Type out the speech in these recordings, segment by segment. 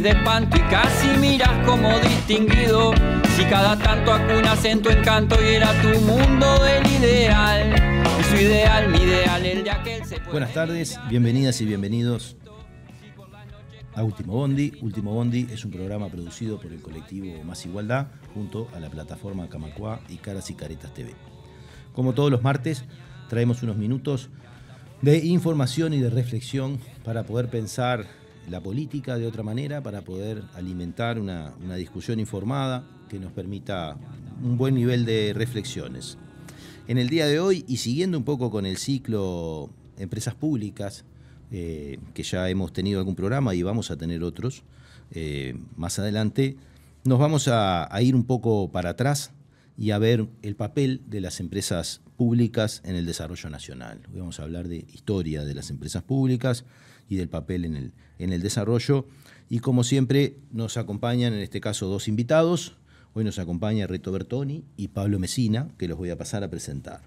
de espanto y casi miras como distinguido. Si cada tanto acunas en tu encanto y era tu mundo del ideal. Su ideal, mi ideal, el de aquel se puede Buenas tardes, bienvenidas y bienvenidos a Último Bondi. Último Bondi es un programa producido por el colectivo Más Igualdad junto a la plataforma Camacuá y Caras y Caretas TV. Como todos los martes, traemos unos minutos de información y de reflexión para poder pensar la política de otra manera, para poder alimentar una, una discusión informada que nos permita un buen nivel de reflexiones. En el día de hoy, y siguiendo un poco con el ciclo empresas públicas, eh, que ya hemos tenido algún programa y vamos a tener otros eh, más adelante, nos vamos a, a, ir un poco para atrás y a ver el papel de las empresas públicas en el desarrollo nacional. Hoy vamos a hablar de historia de las empresas públicas y del papel en el, en el desarrollo. Y como siempre nos acompañan en este caso dos invitados. Hoy nos acompaña Reto Bertoni y Pablo Mesina, que los voy a pasar a presentar.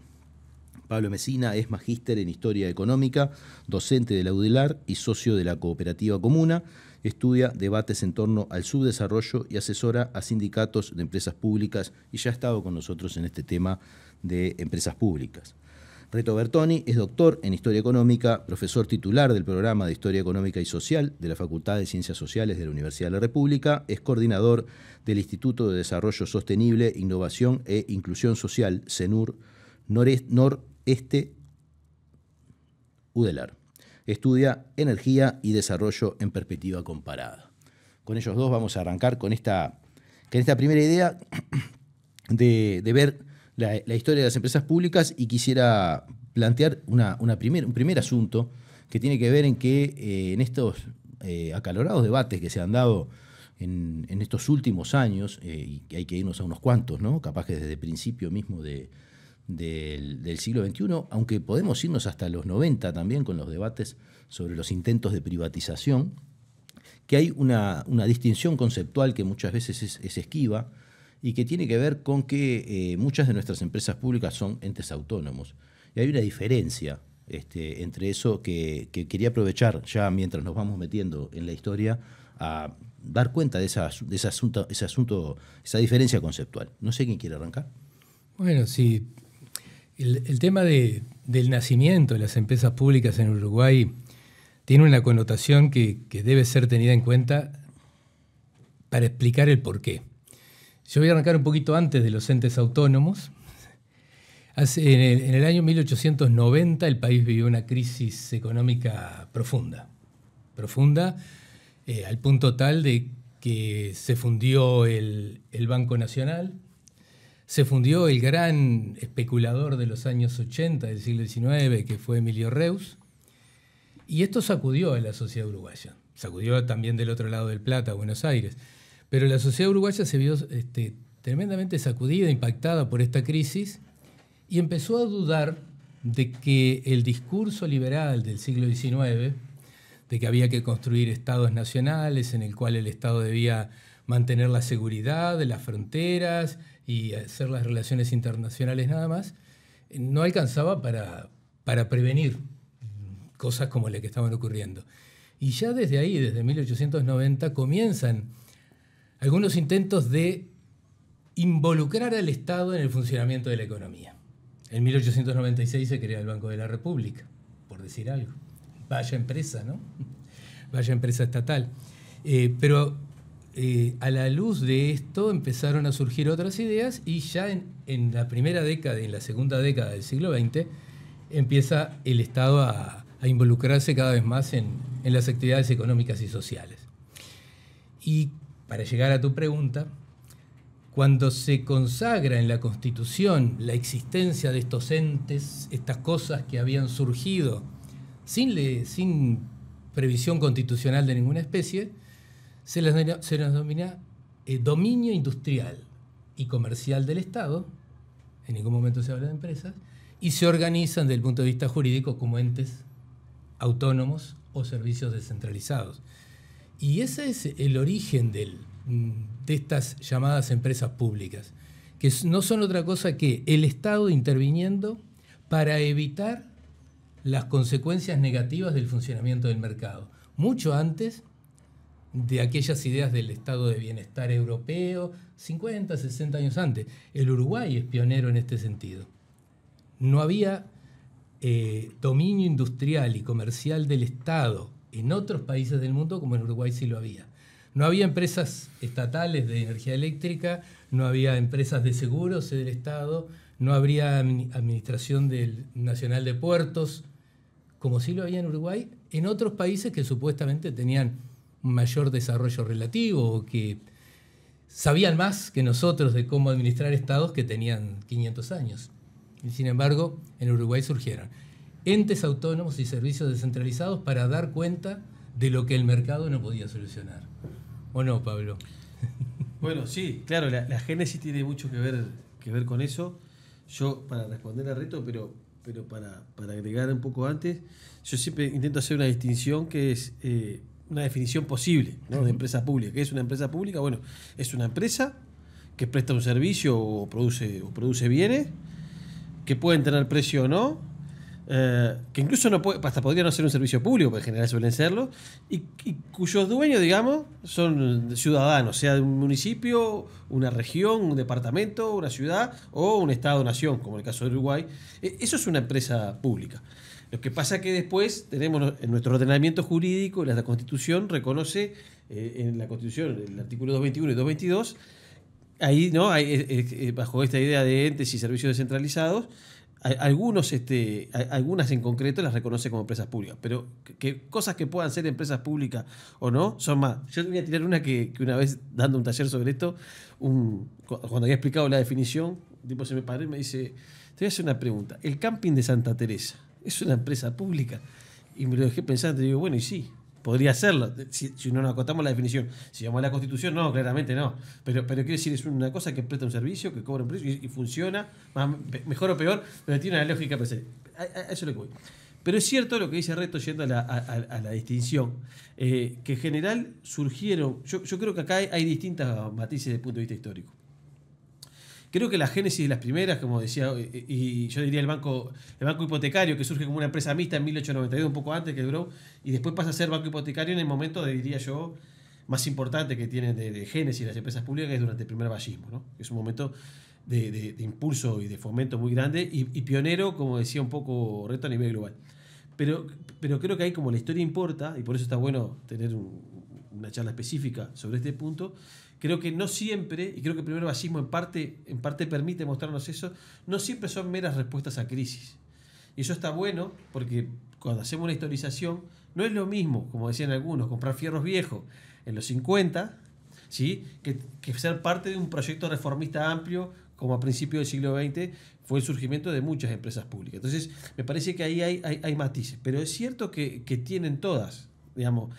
Pablo Mesina es magíster en Historia Económica, docente de la UDELAR y socio de la Cooperativa Comuna. Estudia debates en torno al subdesarrollo y asesora a sindicatos de empresas públicas y ya ha estado con nosotros en este tema de empresas públicas. Reto Bertoni es doctor en Historia Económica, profesor titular del programa de Historia Económica y Social de la Facultad de Ciencias Sociales de la Universidad de la República, es coordinador del Instituto de Desarrollo Sostenible, Innovación e Inclusión Social, CENUR, Noreste UDELAR. Estudia energía y desarrollo en perspectiva comparada. Con ellos dos vamos a arrancar con esta, con esta primera idea de, de ver la, historia de las empresas públicas y quisiera plantear una, una primer, un primer asunto que tiene que ver en que eh, en estos eh, acalorados debates que se han dado en, en estos últimos años, eh, y hay que irnos a unos cuantos, ¿no? capaz que desde el principio mismo de, del, siglo XXI, aunque podemos irnos hasta los 90 también con los debates sobre los intentos de privatización, que hay una, una distinción conceptual que muchas veces es, es, esquiva y que tiene que ver con que eh, muchas de nuestras empresas públicas son entes autónomos. Y hay una diferencia este, entre eso que, que, quería aprovechar ya mientras nos vamos metiendo en la historia a dar cuenta de, ese, asunto, ese asunto, esa diferencia conceptual. No sé quién quiere arrancar. Bueno, sí, el, tema de, del nacimiento de las empresas públicas en Uruguay tiene una connotación que, debe ser tenida en cuenta para explicar el porqué. Yo voy a arrancar un poquito antes de los entes autónomos. Hace, en, el, en, el, año 1890 el país vivió una crisis económica profunda, profunda eh, al punto tal de que se fundió el, el Banco Nacional, se fundió el gran especulador de los años 80 del siglo XIX, que fue Emilio Reus, y esto sacudió a la sociedad uruguaya, sacudió también del otro lado del Plata, Buenos Aires, pero la sociedad uruguaya se vio este, tremendamente sacudida, impactada por esta crisis, y empezó a dudar de que el discurso liberal del siglo XIX, de que había que construir estados nacionales en el cual el Estado debía mantener la seguridad de las fronteras y hacer las relaciones internacionales nada más, no alcanzaba para, para prevenir cosas como las que estaban ocurriendo. Y ya desde ahí, desde 1890, comienzan algunos intentos de involucrar al Estado en el funcionamiento de la economía. En 1896 se crea el Banco de la República, por decir algo. Vaya empresa, ¿no? Vaya empresa estatal. Eh, pero eh, a la luz de esto empezaron a surgir otras ideas y ya en, en, la primera década y en la segunda década del siglo XX empieza el Estado a, involucrarse cada vez más en, en, las actividades económicas y sociales. Y para llegar a tu pregunta, cuando se consagra en la Constitución la existencia de estos entes, estas cosas que habían surgido sin, previsión constitucional de ninguna especie, se les denomina eh, dominio industrial y comercial del Estado, en ningún momento se habla de empresas, y se organizan desde el punto de vista jurídico como entes autónomos o servicios descentralizados. Y ese es el origen del, de estas llamadas empresas públicas, que no son otra cosa que el Estado interviniendo para evitar las consecuencias negativas del funcionamiento del mercado, mucho antes de aquellas ideas del estado de bienestar europeo 50, 60 años antes. El Uruguay es pionero en este sentido. No había eh, dominio industrial y comercial del Estado en otros países del mundo como en Uruguay sí lo había. No había empresas estatales de energía eléctrica, no había empresas de seguros del Estado, no habría administración del nacional de puertos, como sí lo había en Uruguay, en otros países que supuestamente tenían mayor desarrollo relativo o que sabían más que nosotros de cómo administrar estados que tenían 500 años. Y sin embargo, en Uruguay surgieron entes autónomos y servicios descentralizados para dar cuenta de lo que el mercado no podía solucionar. ¿O no, Pablo? Bueno, sí, claro, la, génesis tiene mucho que ver, que ver con eso. Yo, para responder al reto, pero, pero para, agregar un poco antes, yo siempre intento hacer una distinción que es eh, una definición posible de empresa pública. ¿Qué es una empresa pública? Bueno, es una empresa que presta un servicio o produce, o produce bienes, que pueden tener precio o no, eh, que incluso no puede, hasta podría no ser un servicio público, porque en general suelen serlo, y, cuyos dueños, digamos, son ciudadanos, sea de un municipio, una región, un departamento, una ciudad o un Estado-nación, como el caso de Uruguay. E, eso es una empresa pública. Lo que pasa es que después tenemos en nuestro ordenamiento jurídico, la Constitución reconoce eh, en la Constitución, el artículo 221 y 222, ahí, ¿no? Bajo esta idea de entes y servicios descentralizados, algunos, este, algunas en concreto las reconoce como empresas públicas, pero que, cosas que puedan ser empresas públicas o no son más. Yo te voy a tirar una que, una vez dando un taller sobre esto, un, cuando había explicado la definición, tipo se me paró y me dice, te voy a hacer una pregunta, ¿el camping de Santa Teresa es una empresa pública? Y me lo dejé pensando y digo, bueno, y sí, Podría serlo, si, no nos acotamos la definición. Si vamos a la Constitución, no, claramente no. Pero, pero quiero decir, es una cosa que presta un servicio, que cobra un precio y, funciona, mejor o peor, pero tiene una lógica A, eso lo que voy. Pero es cierto lo que dice Reto yendo a la, distinción, eh, que en general surgieron, yo, yo creo que acá hay, hay distintas matices desde el punto de vista histórico. Creo que la génesis de las primeras, como decía, y yo diría el banco, el banco hipotecario, que surge como una empresa mixta en 1892, un poco antes que duró, y después pasa a ser banco hipotecario en el momento, de, diría yo, más importante que tienen de, génesis las empresas públicas, que es durante el primer vallismo. ¿no? Es un momento de, impulso y de fomento muy grande y, pionero, como decía un poco Reto a nivel global. Pero, pero creo que ahí como la historia importa, y por eso está bueno tener una charla específica sobre este punto, creo que no siempre, y creo que el primer basismo en parte, en parte permite mostrarnos eso, no siempre son meras respuestas a crisis. Y eso está bueno porque cuando hacemos una historización, no es lo mismo, como decían algunos, comprar fierros viejos en los 50, ¿sí? que, ser parte de un proyecto reformista amplio como a principios del siglo XX fue el surgimiento de muchas empresas públicas. Entonces, me parece que ahí hay, hay, matices, pero es cierto que, que tienen todas, digamos,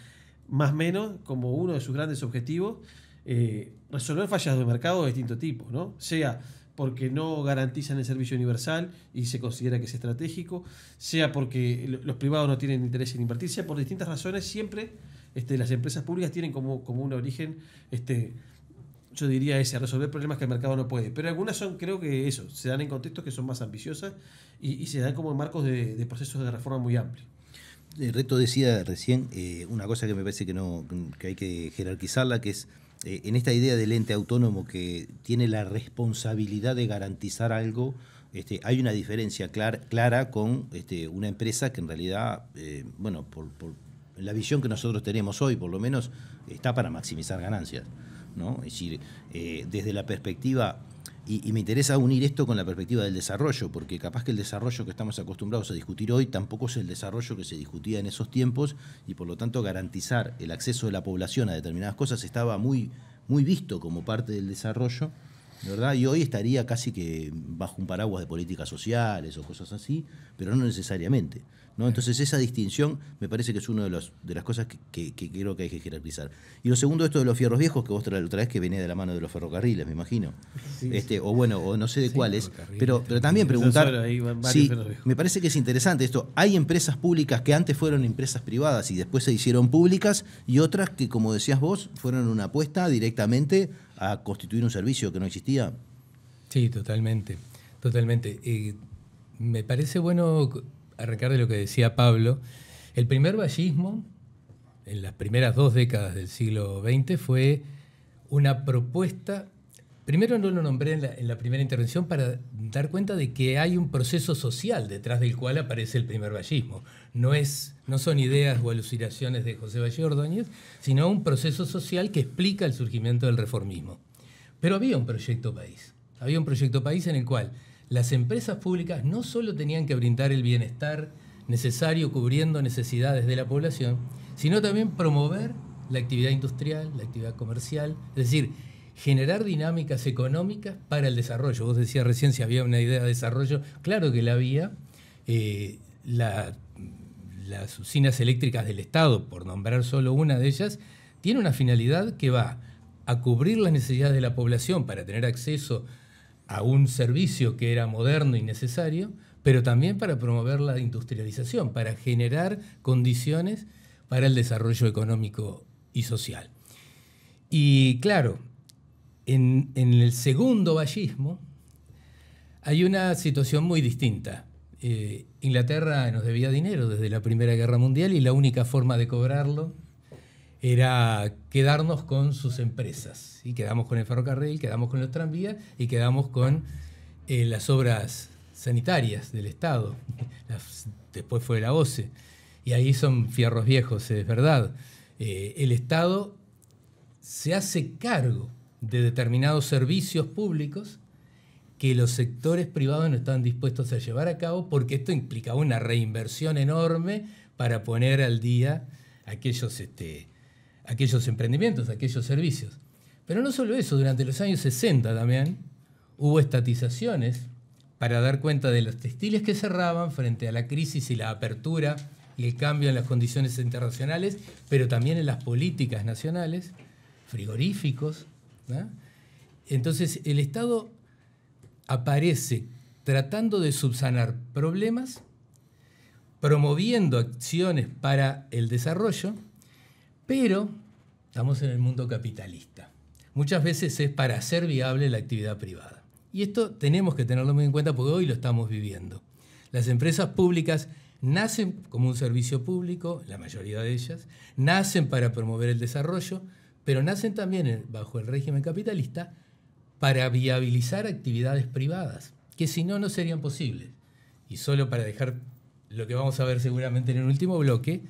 más o menos como uno de sus grandes objetivos, eh, resolver fallas de mercado de distinto tipo, ¿no? Sea porque no garantizan el servicio universal y se considera que es estratégico, sea porque los privados no tienen interés en invertir, sea por distintas razones, siempre este, las empresas públicas tienen como, como un origen, este, yo diría ese, resolver problemas que el mercado no puede. Pero algunas son, creo que eso, se dan en contextos que son más ambiciosas y, se dan como en marcos de, procesos de reforma muy amplios. El reto decía recién eh, una cosa que me parece que, no, que hay que jerarquizarla, que es eh, en esta idea del ente autónomo que tiene la responsabilidad de garantizar algo, este, hay una diferencia clara con este, una empresa que en realidad, eh, bueno, por, la visión que nosotros tenemos hoy, por lo menos, está para maximizar ganancias. ¿no? Es decir, eh, desde la perspectiva y, me interesa unir esto con la perspectiva del desarrollo, porque capaz que el desarrollo que estamos acostumbrados a discutir hoy tampoco es el desarrollo que se discutía en esos tiempos y por lo tanto garantizar el acceso de la población a determinadas cosas estaba muy, muy visto como parte del desarrollo. ¿verdad? Y hoy estaría casi que bajo un paraguas de políticas sociales o cosas así, pero no necesariamente. Entonces esa distinción me parece que es una de, los, de las cosas que, creo que hay que jerarquizar. Y lo segundo, esto de los fierros viejos, que vos la otra vez que venía de la mano de los ferrocarriles, me imagino. este, O bueno, o no sé de cuáles, pero, pero también preguntar... Sí, me parece que es interesante esto. Hay empresas públicas que antes fueron empresas privadas y después se hicieron públicas y otras que, como decías vos, fueron una apuesta directamente a constituir un servicio que no existía. Sí, totalmente, totalmente. Eh, me parece bueno arrancar de lo que decía Pablo, el primer vallismo en las primeras dos décadas del siglo XX fue una propuesta, primero no lo nombré en la, primera intervención para dar cuenta de que hay un proceso social detrás del cual aparece el primer vallismo. No, es, no son ideas o alucinaciones de José Valle Ordóñez, sino un proceso social que explica el surgimiento del reformismo. Pero había un proyecto país, había un proyecto país en el cual las empresas públicas no solo tenían que brindar el bienestar necesario cubriendo necesidades de la población, sino también promover la actividad industrial, la actividad comercial, es decir, generar dinámicas económicas para el desarrollo. Vos decías recién si había una idea de desarrollo, claro que la había. Eh, la, las usinas eléctricas del Estado, por nombrar solo una de ellas, tiene una finalidad que va a cubrir las necesidades de la población para tener acceso a un servicio que era moderno y necesario, pero también para promover la industrialización, para generar condiciones para el desarrollo económico y social. Y claro, en, el segundo vallismo hay una situación muy distinta. Eh, Inglaterra nos debía dinero desde la Primera Guerra Mundial y la única forma de cobrarlo era quedarnos con sus empresas. Y quedamos con el ferrocarril, quedamos con los tranvías y quedamos con eh, las obras sanitarias del Estado. después fue la OCE. Y ahí son fierros viejos, es verdad. Eh, el Estado se hace cargo de determinados servicios públicos que los sectores privados no están dispuestos a llevar a cabo porque esto implicaba una reinversión enorme para poner al día aquellos este, aquellos emprendimientos, aquellos servicios. Pero no solo eso, durante los años 60 también hubo estatizaciones para dar cuenta de los textiles que cerraban frente a la crisis y la apertura y el cambio en las condiciones internacionales, pero también en las políticas nacionales, frigoríficos. Entonces el Estado aparece tratando de subsanar problemas, promoviendo acciones para el desarrollo, pero estamos en el mundo capitalista. Muchas veces es para hacer viable la actividad privada. Y esto tenemos que tenerlo muy en cuenta porque hoy lo estamos viviendo. Las empresas públicas nacen como un servicio público, la mayoría de ellas, nacen para promover el desarrollo, pero nacen también bajo el régimen capitalista para viabilizar actividades privadas, que si no, no serían posibles. Y solo para dejar lo que vamos a ver seguramente en el último bloque,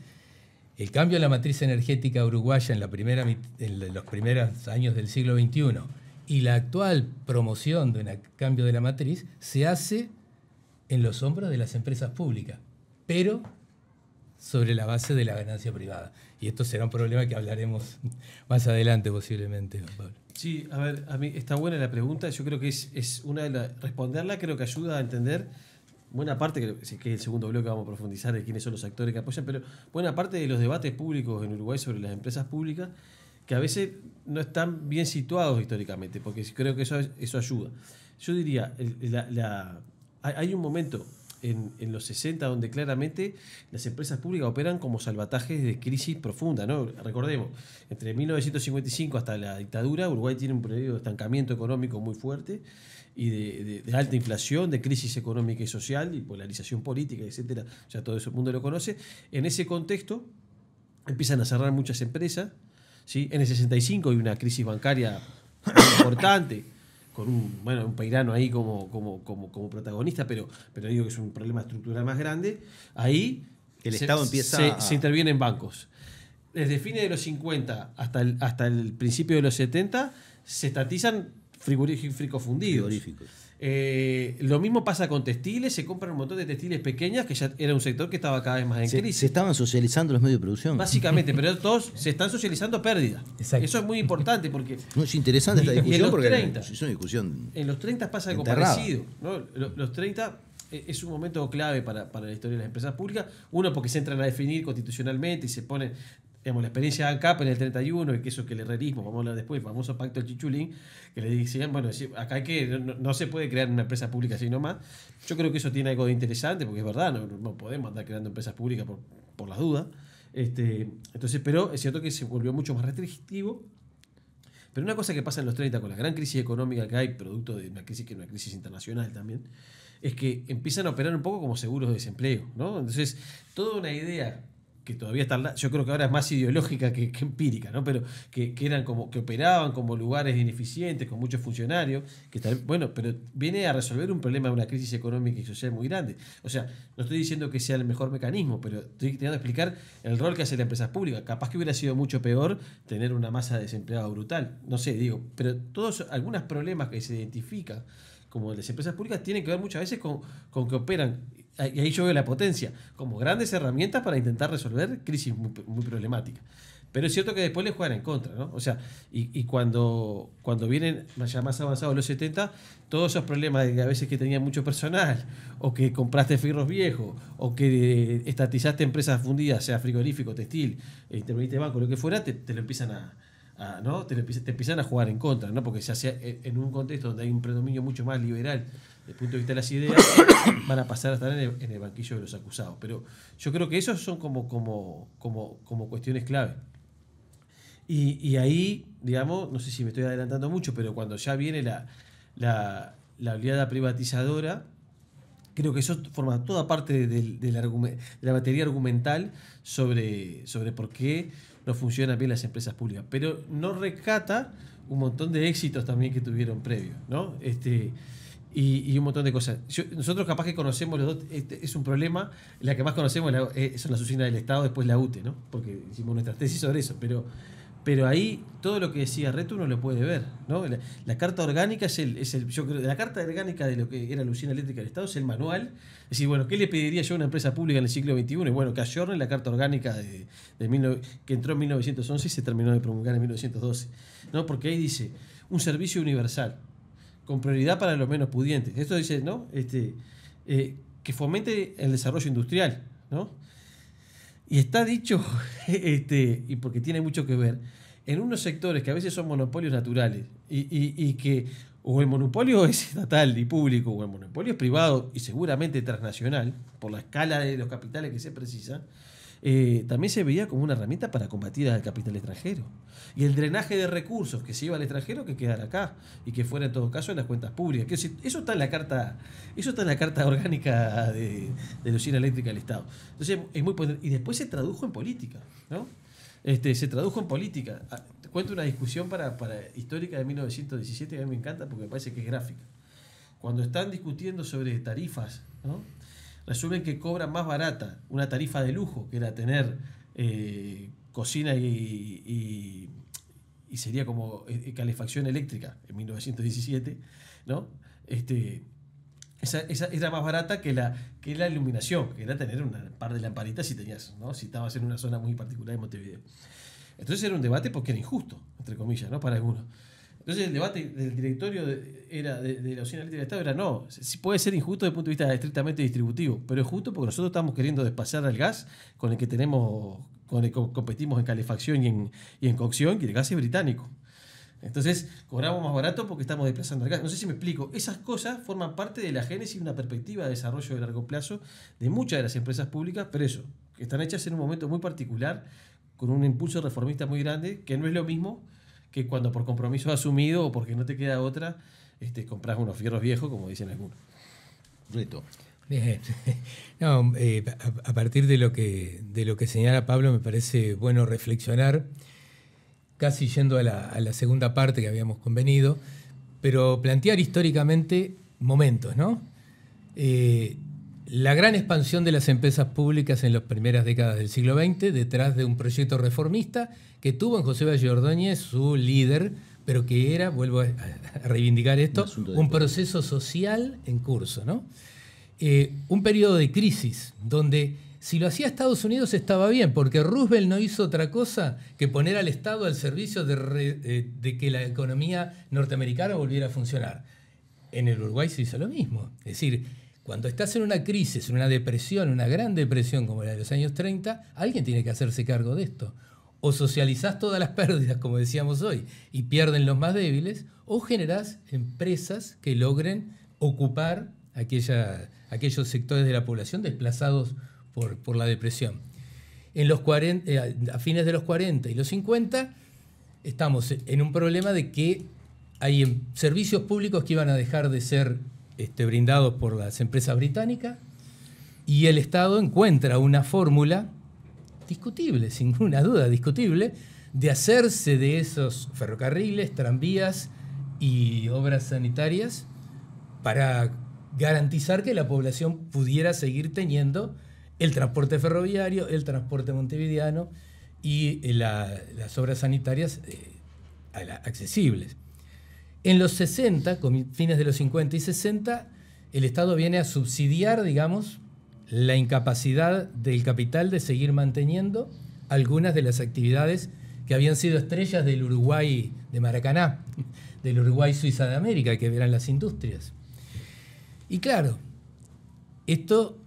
el cambio de la matriz energética uruguaya en, la primera, en los primeros años del siglo XXI y la actual promoción de un cambio de la matriz se hace en los hombros de las empresas públicas, pero sobre la base de la ganancia privada. Y esto será un problema que hablaremos más adelante posiblemente, Pablo. Sí, a ver, a mí está buena la pregunta. Yo creo que es, es una de las. Responderla creo que ayuda a entender buena parte, que es el segundo bloque vamos a profundizar de quiénes son los actores que apoyan, pero buena parte de los debates públicos en Uruguay sobre las empresas públicas que a veces no están bien situados históricamente, porque creo que eso, eso ayuda. Yo diría, hay un momento en, en, los 60 donde claramente las empresas públicas operan como salvatajes de crisis profunda. ¿no? Recordemos, entre 1955 hasta la dictadura, Uruguay tiene un periodo de estancamiento económico muy fuerte y de, alta inflación, de crisis económica y social y polarización política, etcétera. Ya todo eso el mundo lo conoce. En ese contexto empiezan a cerrar muchas empresas. ¿sí? En el 65 hay una crisis bancaria importante con un, bueno, un Peirano ahí como, como, como, como, protagonista, pero, pero digo que es un problema estructural más grande. Ahí el Estado empieza se, a... se interviene en bancos. Desde fines de los 50 hasta el, hasta el principio de los 70 se estatizan frigoríficos fundidos. Eh, lo mismo pasa con textiles, se compran un montón de textiles pequeñas, que ya era un sector que estaba cada vez más en crisis. Se estaban socializando los medios de producción. Básicamente, pero todos se están socializando pérdidas. Eso es muy importante porque... No, es interesante esta discusión en porque 30, es una discusión En los 30 pasa algo parecido. Los 30 es un momento clave para, para, la historia de las empresas públicas. Uno, porque se entran a definir constitucionalmente y se pone digamos, la experiencia de ANCAP en el 31, y que eso que el herrerismo, vamos a hablar después, el famoso pacto del Chichulín, que le decían, bueno, acá hay que, no, se puede crear una empresa pública así nomás. Yo creo que eso tiene algo de interesante, porque es verdad, no, podemos andar creando empresas públicas por, por las dudas. Este, entonces, pero es cierto que se volvió mucho más restrictivo. Pero una cosa que pasa en los 30 con la gran crisis económica que hay, producto de una crisis que es una crisis internacional también, es que empiezan a operar un poco como seguros de desempleo. ¿no? Entonces, toda una idea que todavía están, yo creo que ahora es más ideológica que, empírica, ¿no? Pero que, eran como, que operaban como lugares ineficientes, con muchos funcionarios, que bueno, pero viene a resolver un problema de una crisis económica y social muy grande. O sea, no estoy diciendo que sea el mejor mecanismo, pero estoy tratando de explicar el rol que hace la empresa pública. Capaz que hubiera sido mucho peor tener una masa de desempleados brutal. No sé, digo, pero todos, algunos problemas que se identifican como las empresas públicas tienen que ver muchas veces con, con que operan y ahí yo veo la potencia, como grandes herramientas para intentar resolver crisis muy, problemáticas. Pero es cierto que después le juegan en contra, ¿no? O sea, y, cuando, cuando vienen ya más avanzados los 70, todos esos problemas de que a veces que tenía mucho personal, o que compraste fierros viejos, o que estatizaste empresas fundidas, sea frigorífico, textil, eh, interveniste banco, lo que fuera, te, lo empiezan a, ¿no? Te, te, empiezan a jugar en contra, ¿no? Porque se hace en un contexto donde hay un predominio mucho más liberal desde el punto de vista de las ideas, van a pasar a estar en el, banquillo de los acusados. Pero yo creo que esos son como, como, como, como cuestiones clave. Y, ahí, digamos, no sé si me estoy adelantando mucho, pero cuando ya viene la, la, la oleada privatizadora, creo que eso forma toda parte del, de la batería argumental sobre, sobre por qué no funcionan bien las empresas públicas. Pero no rescata un montón de éxitos también que tuvieron previos, ¿no? Este, y, un montón de cosas. nosotros capaz que conocemos los dos, este, es un problema, la que más conocemos eh, son las oficinas del Estado, después la UTE, ¿no? Porque hicimos nuestra tesis sobre eso, pero, pero ahí todo lo que decía Reto uno lo puede ver, ¿no? La, carta orgánica es el, es el, yo creo, la carta orgánica de lo que era la usina eléctrica del Estado es el manual, es decir, bueno, ¿qué le pediría yo a una empresa pública en el siglo XXI? Y bueno, ayorne la carta orgánica de, de que entró en 1911 y se terminó de promulgar en 1912, ¿no? Porque ahí dice, un servicio universal, con prioridad para los menos pudientes. Esto dice, ¿no? Este, eh, que fomente el desarrollo industrial, ¿no? Y está dicho, este, y porque tiene mucho que ver, en unos sectores que a veces son monopolios naturales y, que o el monopolio es estatal y público o el monopolio es privado y seguramente transnacional, por la escala de los capitales que se precisan, eh, también se veía como una herramienta para combatir al capital extranjero. Y el drenaje de recursos que se iba al extranjero que quedara acá y que fuera en todo caso en las cuentas públicas. eso está en la carta, eso está en la carta orgánica de, de la usina eléctrica del Estado. Entonces es muy y después se tradujo en política, ¿no? Este, se tradujo en política. Ah, te cuento una discusión para, para histórica de 1917 que a mí me encanta porque me parece que es gráfica. Cuando están discutiendo sobre tarifas, ¿no? Resuelven que cobran más barata una tarifa de lujo, que era tener eh, cocina y, y, sería como eh, calefacción eléctrica en 1917, ¿no? Este, esa, era más barata que la, que la iluminación, que era tener un par de lamparitas si tenías, ¿no? si estabas en una zona muy particular de Montevideo. Entonces era un debate porque era injusto, entre comillas, ¿no? para algunos. Entonces el debate del directorio de, era de, la usina eléctrica del Estado era no, si puede ser injusto desde el punto de vista estrictamente distributivo, pero es justo porque nosotros estamos queriendo despasar al gas con el que tenemos, con el que competimos en calefacción y en, cocción, y el gas es británico. Entonces cobramos más barato porque estamos desplazando al gas. No sé si me explico. Esas cosas forman parte de la génesis de una perspectiva de desarrollo de largo plazo de muchas de las empresas públicas, pero eso, que están hechas en un momento muy particular, con un impulso reformista muy grande, que no es lo mismo que cuando por compromiso asumido o porque no te queda otra, este, compras unos fierros viejos, como dicen algunos. Reto. Bien. No, eh, a, partir de lo, que, de lo que señala Pablo, me parece bueno reflexionar, casi yendo a la, segunda parte que habíamos convenido, pero plantear históricamente momentos, ¿no? Eh, la gran expansión de las empresas públicas en las primeras décadas del siglo XX, detrás de un proyecto reformista que tuvo en José Valle Ordóñez su líder, pero que era, vuelvo a reivindicar esto, un, proceso social en curso. ¿no? Eh, un periodo de crisis donde si lo hacía Estados Unidos estaba bien, porque Roosevelt no hizo otra cosa que poner al Estado al servicio de, eh, de que la economía norteamericana volviera a funcionar. En el Uruguay se hizo lo mismo. Es decir, cuando estás en una crisis, en una depresión, una gran depresión como la de los años 30, alguien tiene que hacerse cargo de esto. O socializás todas las pérdidas, como decíamos hoy, y pierden los más débiles, o generás empresas que logren ocupar aquellos sectores de la población desplazados por, la depresión. En los eh, a fines de los 40 y los 50 estamos en un problema de que hay servicios públicos que iban a dejar de ser este, brindados por las empresas británicas y el Estado encuentra una fórmula discutible, sin ninguna duda discutible, de hacerse de esos ferrocarriles, tranvías y obras sanitarias para garantizar que la población pudiera seguir teniendo el transporte ferroviario, el transporte montevideano y las obras sanitarias eh, accesibles. En los 60, fines de los 50 y 60, el Estado viene a subsidiar, digamos, la incapacidad del capital de seguir manteniendo algunas de las actividades que habían sido estrellas del Uruguay de Maracaná, del Uruguay Suiza de América, que eran las industrias. Y claro, esto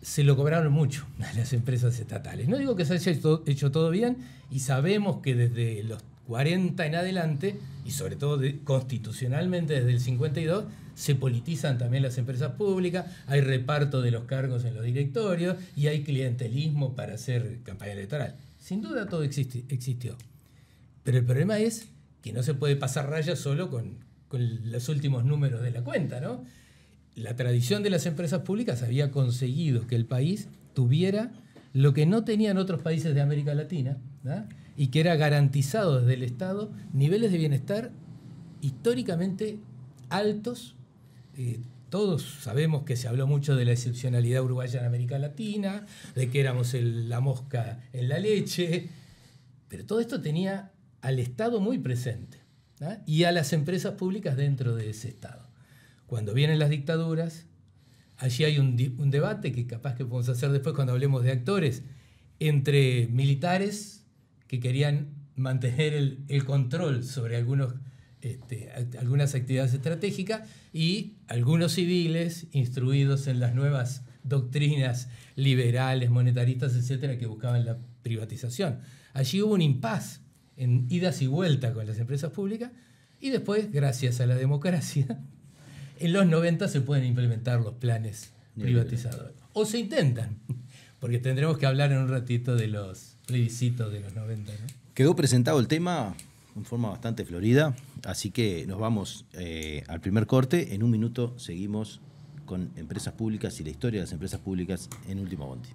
se lo cobraron mucho a las empresas estatales. No digo que se haya hecho todo bien y sabemos que desde los 40 en adelante, y sobre todo constitucionalmente desde el 52, se politizan también las empresas públicas, hay reparto de los cargos en los directorios y hay clientelismo para hacer campaña electoral. Sin duda todo existió. Pero el problema es que no se puede pasar raya solo con, con los últimos números de la cuenta, ¿no? la tradición de las empresas públicas había conseguido que el país tuviera lo que no tenían otros países de América Latina y que era garantizado desde el Estado niveles de bienestar históricamente altos. Eh, todos sabemos que se habló mucho de la excepcionalidad uruguaya en América Latina, de que éramos la mosca en la leche, pero todo esto tenía al Estado muy presente y a las empresas públicas dentro de ese Estado. Cuando vienen las dictaduras, allí hay un, debate que capaz que podemos hacer después cuando hablemos de actores, entre militares que querían mantener el, control sobre algunos, este, algunas actividades estratégicas y algunos civiles instruidos en las nuevas doctrinas liberales, monetaristas, etcétera, que buscaban la privatización. Allí hubo un impas en idas y vueltas con las empresas públicas y después, gracias a la democracia, en los 90 se pueden implementar los planes privatizadores. O se intentan, porque tendremos que hablar en un ratito de los plebiscitos de los 90. Quedó presentado el tema en forma bastante florida, así que nos vamos eh, al primer corte. En un minuto seguimos con empresas públicas y la historia de las empresas públicas en Último Bondi.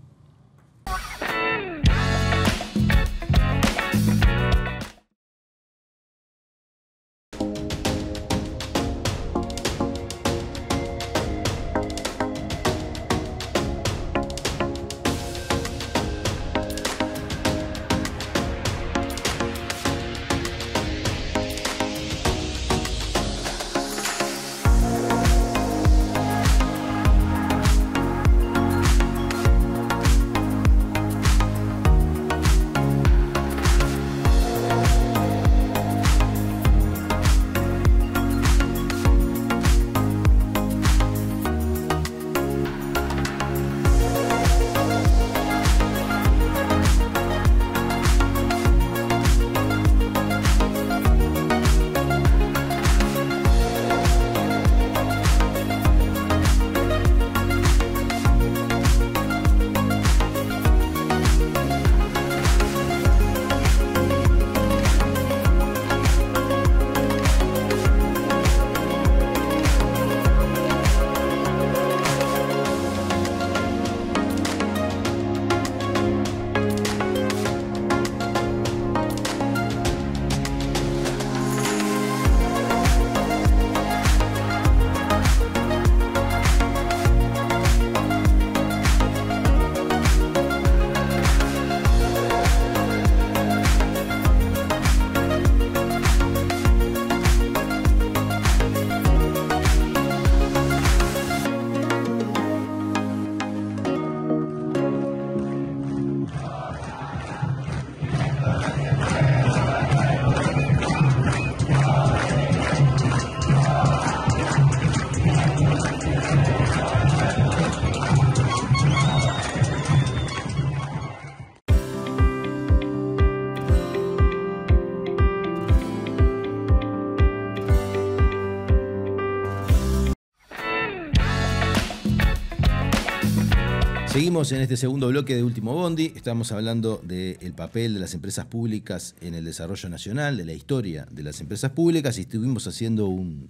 Seguimos en este segundo bloque de Último Bondi. Estamos hablando del papel de las empresas públicas en el desarrollo nacional, de la historia de las empresas públicas y estuvimos haciendo un,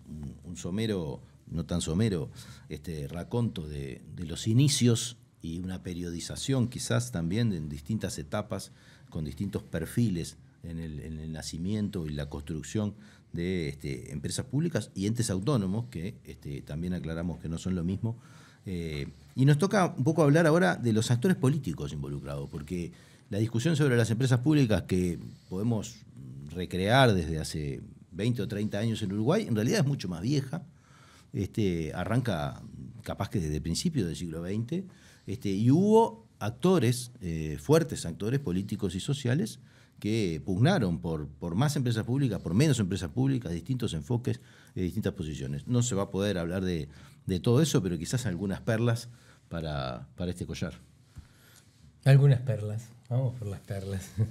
somero, no tan somero, este, raconto de, los inicios y una periodización quizás también en distintas etapas, con distintos perfiles en el, nacimiento y la construcción de este, empresas públicas y entes autónomos, que este, también aclaramos que no son lo mismo. Eh, y nos toca un poco hablar ahora de los actores políticos involucrados, porque la discusión sobre las empresas públicas que podemos recrear desde hace 20 o 30 años en Uruguay, en realidad es mucho más vieja. Este, arranca capaz que desde principios del siglo XX, este, y hubo actores, eh, fuertes actores políticos y sociales, que pugnaron por, por más empresas públicas, por menos empresas públicas, distintos enfoques, de distintas posiciones. No se va a poder hablar de, todo eso, pero quizás algunas perlas para, para este collar. Algunas perlas, vamos por las perlas.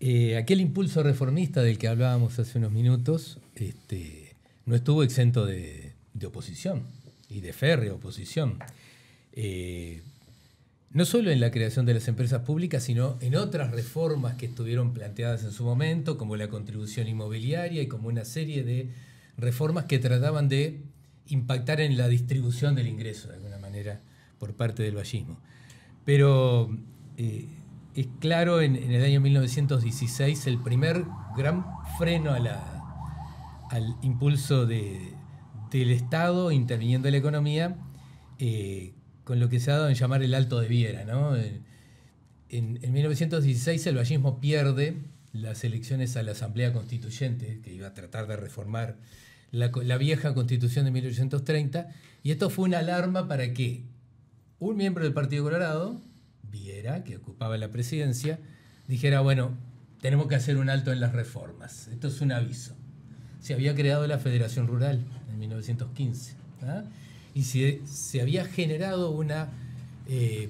Eh, aquel impulso reformista del que hablábamos hace unos minutos este, no estuvo exento de, oposición y de férrea oposición. Eh, no solo en la creación de las empresas públicas, sino en otras reformas que estuvieron planteadas en su momento, como la contribución inmobiliaria y como una serie de reformas que trataban de impactar en la distribución del ingreso, de alguna manera, por parte del vallismo. Pero eh, es claro en, el año 1916 el primer gran freno a al impulso del Estado interviniendo en la economía, eh, con lo que se ha dado en llamar el Alto de Viera. En, 1916 el vallismo pierde las elecciones a la Asamblea Constituyente, que iba a tratar de reformar la, vieja constitución de 1830, y esto fue una alarma para que un miembro del Partido Colorado, Viera, que ocupaba la presidencia, dijera, bueno, tenemos que hacer un alto en las reformas. Esto es un aviso. Se había creado la Federación Rural en 1915 y se, había generado una, eh,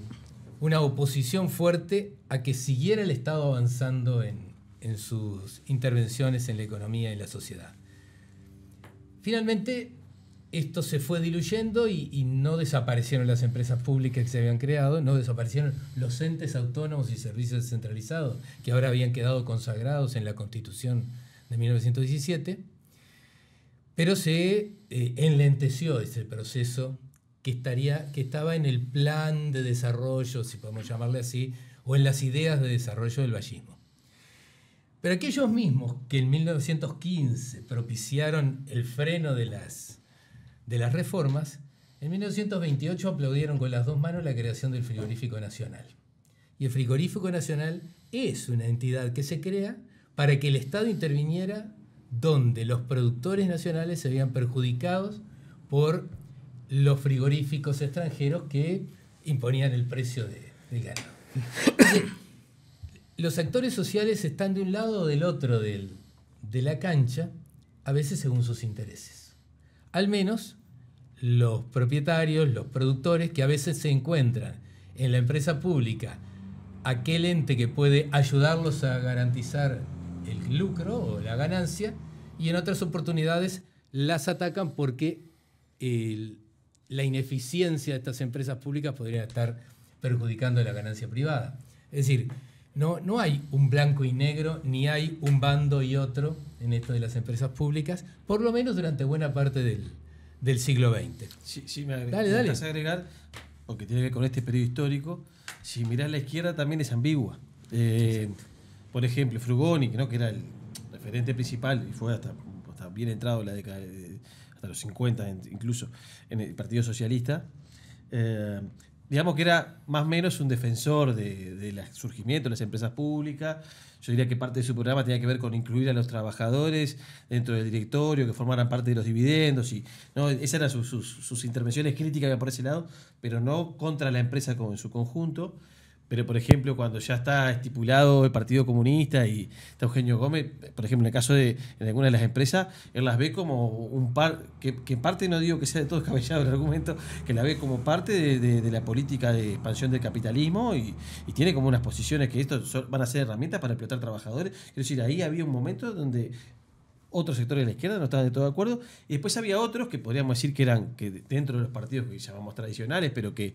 una oposición fuerte a que siguiera el Estado avanzando en, sus intervenciones en la economía y la sociedad. Finalmente, esto se fue diluyendo y, no desaparecieron las empresas públicas que se habían creado, no desaparecieron los entes autónomos y servicios descentralizados que ahora habían quedado consagrados en la Constitución de 1917 pero se eh, enlenteció ese proceso que, estaría, que estaba en el plan de desarrollo, si podemos llamarle así, o en las ideas de desarrollo del vallismo. Pero aquellos mismos que en 1915 propiciaron el freno de las, de las reformas, en 1928 aplaudieron con las dos manos la creación del Frigorífico Nacional. Y el Frigorífico Nacional es una entidad que se crea para que el Estado interviniera donde los productores nacionales se veían perjudicados por los frigoríficos extranjeros que imponían el precio de, del ganado. los actores sociales están de un lado o del otro de la cancha, a veces según sus intereses. Al menos los propietarios, los productores, que a veces se encuentran en la empresa pública, aquel ente que puede ayudarlos a garantizar el lucro o la ganancia y en otras oportunidades las atacan porque la ineficiencia de estas empresas públicas podría estar perjudicando la ganancia privada. Es decir, no, no hay un blanco y negro, ni hay un bando y otro en esto de las empresas públicas, por lo menos durante buena parte del, siglo XX. Sí, sí, me dale, dale. agregar, porque tiene que ver con este periodo histórico, si mirás la izquierda también es ambigua. Eh, por ejemplo, Frugoni, ¿no? que era el referente principal, y fue hasta, bien entrado la década, hasta los 50 incluso, en el Partido Socialista, eh, digamos que era más o menos un defensor del surgimiento de las empresas públicas. Yo diría que parte de su programa tenía que ver con incluir a los trabajadores dentro del directorio, que formaran parte de los dividendos. y no Esas eran sus, sus intervenciones críticas por ese lado, pero no contra la empresa como en su conjunto. Pero, por ejemplo, cuando ya está estipulado el Partido Comunista y está Eugenio Gómez, por ejemplo, en el caso de en alguna de las empresas, él las ve como un par, que, en parte no digo que sea de todo descabellado el argumento, que la ve como parte de, la política de expansión del capitalismo y, tiene como unas posiciones que esto van a ser herramientas para explotar trabajadores. Es decir, ahí había un momento donde otros sectores de la izquierda no estaban de todo de acuerdo y después había otros que podríamos decir que eran que dentro de los partidos que llamamos tradicionales, pero que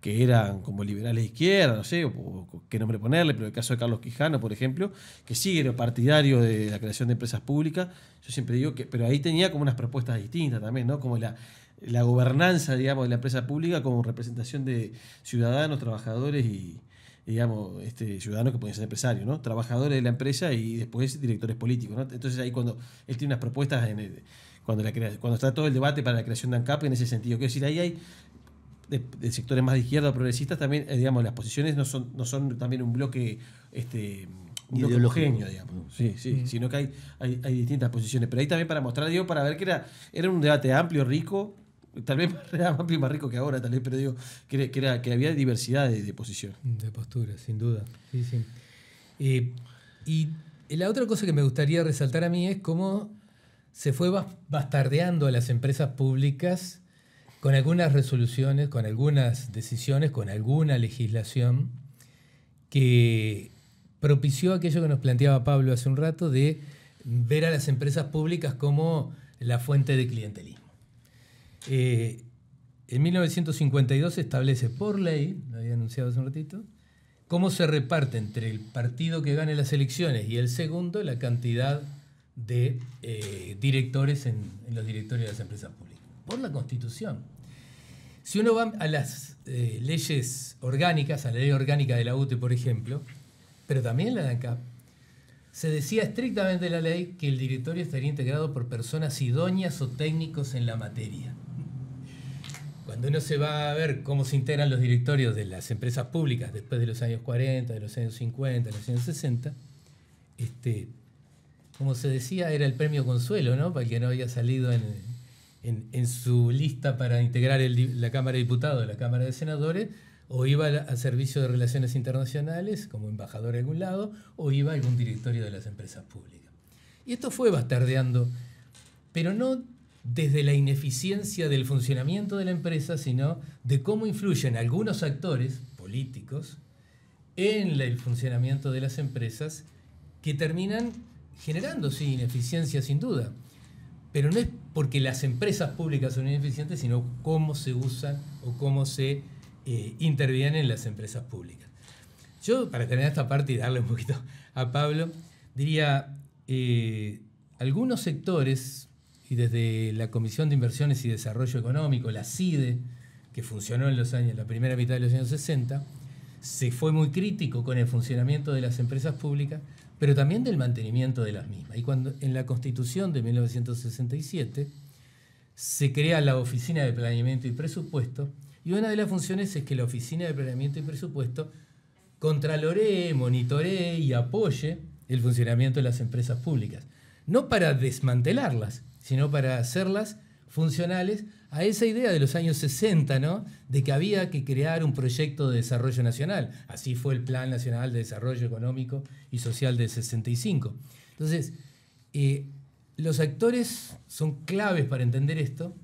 que eran como liberales de izquierda, no sé, o, qué nombre ponerle, pero el caso de Carlos Quijano, por ejemplo, que sigue lo partidario de la creación de empresas públicas, yo siempre digo que, pero ahí tenía como unas propuestas distintas también, ¿no? Como la, la gobernanza, digamos, de la empresa pública como representación de ciudadanos, trabajadores y, digamos, este, ciudadanos que pueden ser empresarios, ¿no? Trabajadores de la empresa y después directores políticos, ¿no? Entonces ahí cuando él tiene unas propuestas en el, cuando, la cuando está todo el debate para la creación de ANCAP en ese sentido. Quiero decir, ahí hay de, sectores más de izquierda o progresistas también, eh, digamos, las posiciones no son, no son también un bloque este, un homogéneo, digamos. Sí, sí, sino que hay, hay, hay, distintas posiciones. Pero ahí también para mostrar, digo, para ver que era, era un debate amplio, rico, tal vez era más amplio y más rico que ahora, tal vez, pero digo, que, era, que había diversidad de, de posiciones. De posturas, sin duda. Sí, sí. Eh, y la otra cosa que me gustaría resaltar a mí es cómo se fue bastardeando a las empresas públicas con algunas resoluciones, con algunas decisiones, con alguna legislación que propició aquello que nos planteaba Pablo hace un rato de ver a las empresas públicas como la fuente de clientelismo. Eh, en 1952 se establece por ley, lo había anunciado hace un ratito, cómo se reparte entre el partido que gane las elecciones y el segundo la cantidad de eh, directores en, los directorios de las empresas públicas, por la Constitución. Si uno va a las eh, leyes orgánicas, a la ley orgánica de la UTE, por ejemplo, pero también la de ANCAP, se decía estrictamente en la ley que el directorio estaría integrado por personas idóneas o técnicos en la materia. Cuando uno se va a ver cómo se integran los directorios de las empresas públicas después de los años 40, de los años 50, de los años 60, este, como se decía, era el premio consuelo, ¿no? Para el que no había salido en, su lista para integrar la Cámara de Diputados, la Cámara de Senadores, o iba al servicio de relaciones internacionales como embajador en algún lado, o iba a algún directorio de las empresas públicas. Y esto fue bastardeando, pero no desde la ineficiencia del funcionamiento de la empresa, sino de cómo influyen algunos actores políticos en el funcionamiento de las empresas que terminan generando, sí, ineficiencia sin duda. Pero no es porque las empresas públicas son ineficientes, sino cómo se usan o cómo se eh, intervienen en las empresas públicas. Yo, para terminar esta parte y darle un poquito a Pablo, diría, eh, algunos sectores, y desde la Comisión de Inversiones y Desarrollo Económico, la CIDE, que funcionó en los años, la primera mitad de los años 60, se fue muy crítico con el funcionamiento de las empresas públicas, pero también del mantenimiento de las mismas. Y cuando en la Constitución de 1967 se crea la Oficina de Planeamiento y Presupuesto, y una de las funciones es que la Oficina de Planeamiento y Presupuesto contraloree, monitoree y apoye el funcionamiento de las empresas públicas. No para desmantelarlas, sino para hacerlas funcionales a esa idea de los años 60, ¿no? de que había que crear un proyecto de desarrollo nacional. Así fue el Plan Nacional de Desarrollo Económico y Social del 65. Entonces, eh, los actores son claves para entender esto,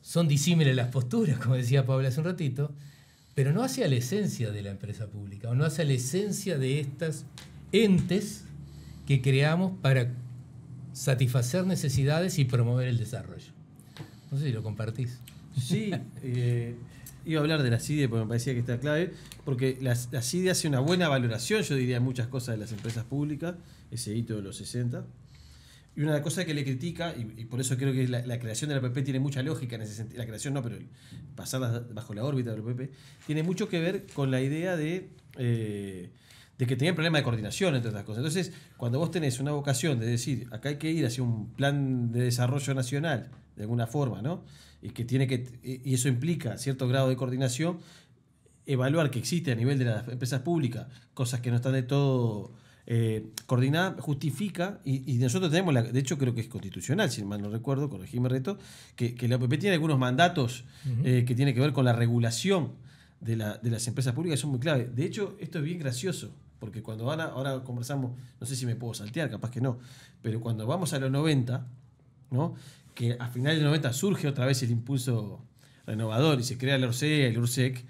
son disímiles las posturas, como decía Pablo hace un ratito, pero no hacia la esencia de la empresa pública, o no hacia la esencia de estas entes que creamos para satisfacer necesidades y promover el desarrollo. No sé si lo compartís. Sí, eh, iba a hablar de la CIDE porque me parecía que está clave, porque la, CIDE hace una buena valoración, yo diría, muchas cosas de las empresas públicas, ese hito de los 60. Y una cosa que le critica, y, por eso creo que la, creación de la PP tiene mucha lógica en ese sentido, la creación no, pero pasarla bajo la órbita de la PP, tiene mucho que ver con la idea de, eh, de que tenía problema de coordinación entre otras cosas. Entonces, cuando vos tenés una vocación de decir, acá hay que ir hacia un plan de desarrollo nacional, de alguna forma, ¿no? Y que tiene que y eso implica cierto grado de coordinación, evaluar que existe a nivel de las empresas públicas cosas que no están de todo eh, coordinadas, justifica, y, nosotros tenemos, la, de hecho creo que es constitucional, si mal no recuerdo, corregime reto, que, que la OPP tiene algunos mandatos eh, que tienen que ver con la regulación de, la, de las empresas públicas, son muy clave. De hecho, esto es bien gracioso, porque cuando van a, ahora conversamos, no sé si me puedo saltear, capaz que no, pero cuando vamos a los 90, ¿no? Que a finales de 90 surge otra vez el impulso renovador y se crea el ORCE, el URSEC,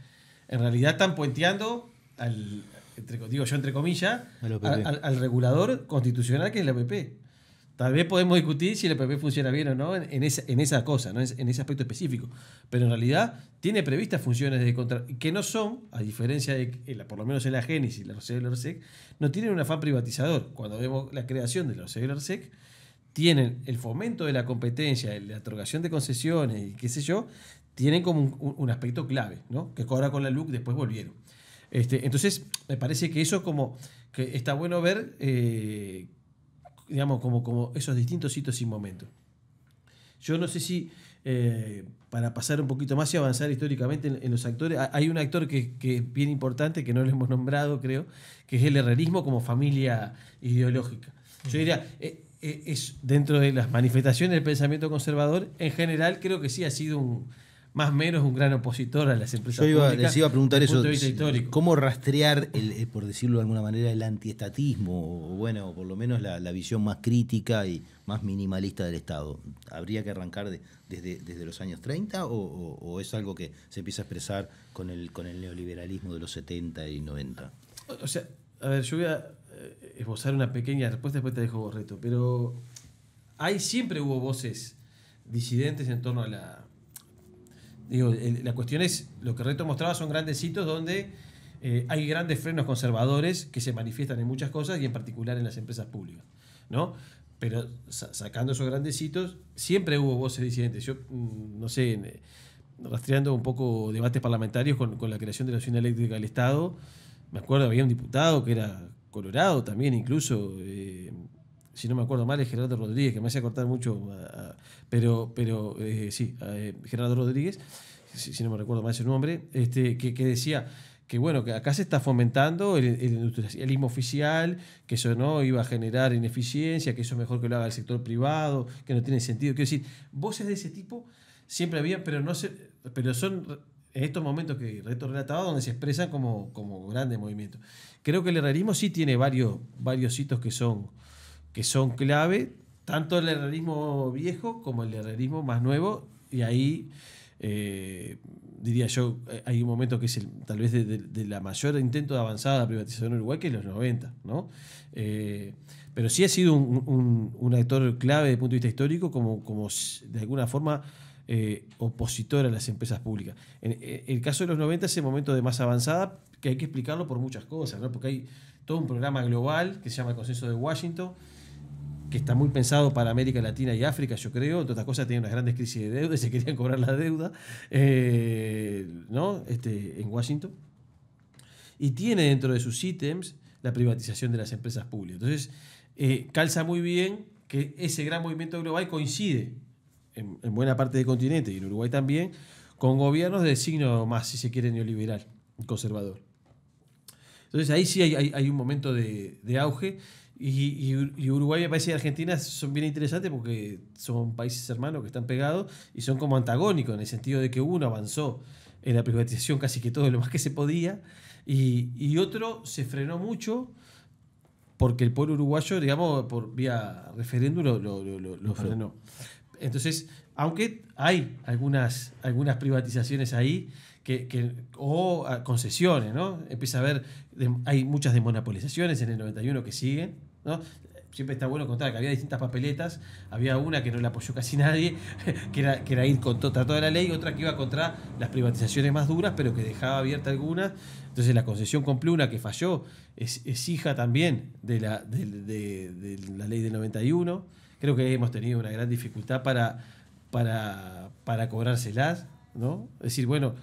en realidad están puenteando al, digo yo entre comillas, al, regulador constitucional que es la PP. Tal vez podemos discutir si la PP funciona bien o no en, esa, en esa cosa, ¿no? en ese aspecto específico. Pero en realidad tiene previstas funciones de contra que no son, a diferencia de, por lo menos en la Génesis, la ORSEC, no tienen un afán privatizador. Cuando vemos la creación de la ORSEC, tienen el fomento de la competencia, la otorgación de concesiones y qué sé yo, tienen como un, aspecto clave, ¿no? Que ahora con la LUC después volvieron. Este, entonces, me parece que eso como que está bueno ver, eh, digamos, como, como esos distintos hitos y momentos. Yo no sé si, eh, para pasar un poquito más y avanzar históricamente en, los actores, hay un actor que, es bien importante, que no lo hemos nombrado, creo, que es el herrerismo como familia ideológica. Yo diría, eh, es dentro de las manifestaciones del pensamiento conservador, en general creo que sí ha sido un más o menos un gran opositor a las empresas Yo iba, les iba a preguntar eso, ¿cómo rastrear, el, eh, por decirlo de alguna manera, el antiestatismo, o bueno, por lo menos la, visión más crítica y más minimalista del Estado? ¿Habría que arrancar desde, desde los años 30 o, es algo que se empieza a expresar con el, con el neoliberalismo de los 70 y 90? O sea, a ver, yo voy a eh, esbozar una pequeña respuesta, después te dejo Borreto, pero ahí siempre hubo voces disidentes en torno a la Digo, la cuestión es, lo que Reto mostraba son grandes sitios donde eh, hay grandes frenos conservadores que se manifiestan en muchas cosas y en particular en las empresas públicas. ¿no? Pero sacando esos grandes hitos, siempre hubo voces disidentes. Yo, mm, no sé, eh, rastreando un poco debates parlamentarios con, la creación de la Unión Eléctrica del Estado, me acuerdo, había un diputado que era colorado también, incluso. Eh, si no me acuerdo mal, es Gerardo Rodríguez, que me hace cortar mucho, pero, pero eh, sí, eh, Gerardo Rodríguez, si, no me recuerdo mal ese nombre, este, que, decía que bueno, que acá se está fomentando el, industrialismo oficial, que eso no iba a generar ineficiencia, que eso es mejor que lo haga el sector privado, que no tiene sentido. Quiero decir, voces de ese tipo siempre había, pero no se, pero son estos momentos que Reto relataba donde se expresan como, como grandes movimientos. Creo que el herrerismo sí tiene varios, varios hitos que son que son clave, tanto el herrerismo viejo como el herrerismo más nuevo, y ahí eh, diría yo, hay un momento que es el, tal vez de, la mayor intento de avanzada privatización en Uruguay, que es los 90, ¿no? Eh, pero sí ha sido un, actor clave desde el punto de vista histórico, como, como de alguna forma eh, opositor a las empresas públicas. En, el caso de los 90 es el momento de más avanzada, que hay que explicarlo por muchas cosas, ¿no? porque hay todo un programa global que se llama el Consenso de Washington, que está muy pensado para América Latina y África, yo creo. Entre otras cosas, tiene unas grandes crisis de deuda y se querían cobrar la deuda eh, ¿no? este, en Washington. Y tiene dentro de sus ítems la privatización de las empresas públicas. Entonces, eh, calza muy bien que ese gran movimiento global coincide en, buena parte del continente y en Uruguay también con gobiernos de signo más, si se quiere, neoliberal, conservador. Entonces ahí sí hay, un momento de, de auge y, Uruguay, me parece, y Argentina son bien interesantes porque son países hermanos que están pegados y son como antagónicos en el sentido de que uno avanzó en la privatización casi que todo lo más que se podía y, otro se frenó mucho porque el pueblo uruguayo, digamos, por vía referéndum lo, frenó. Entonces, aunque hay algunas, algunas privatizaciones ahí, que, o concesiones, ¿no? Empieza a haber, hay muchas desmonopolizaciones en el 91 que siguen, ¿no? Siempre está bueno contar que había distintas papeletas, había una que no la apoyó casi nadie, que era, que era ir contra toda la ley, otra que iba contra las privatizaciones más duras, pero que dejaba abierta algunas. Entonces la concesión con Pluna, que falló, es, hija también de la, de, la ley del 91. Creo que hemos tenido una gran dificultad para, para, para cobrárselas. ¿no? Es decir, bueno,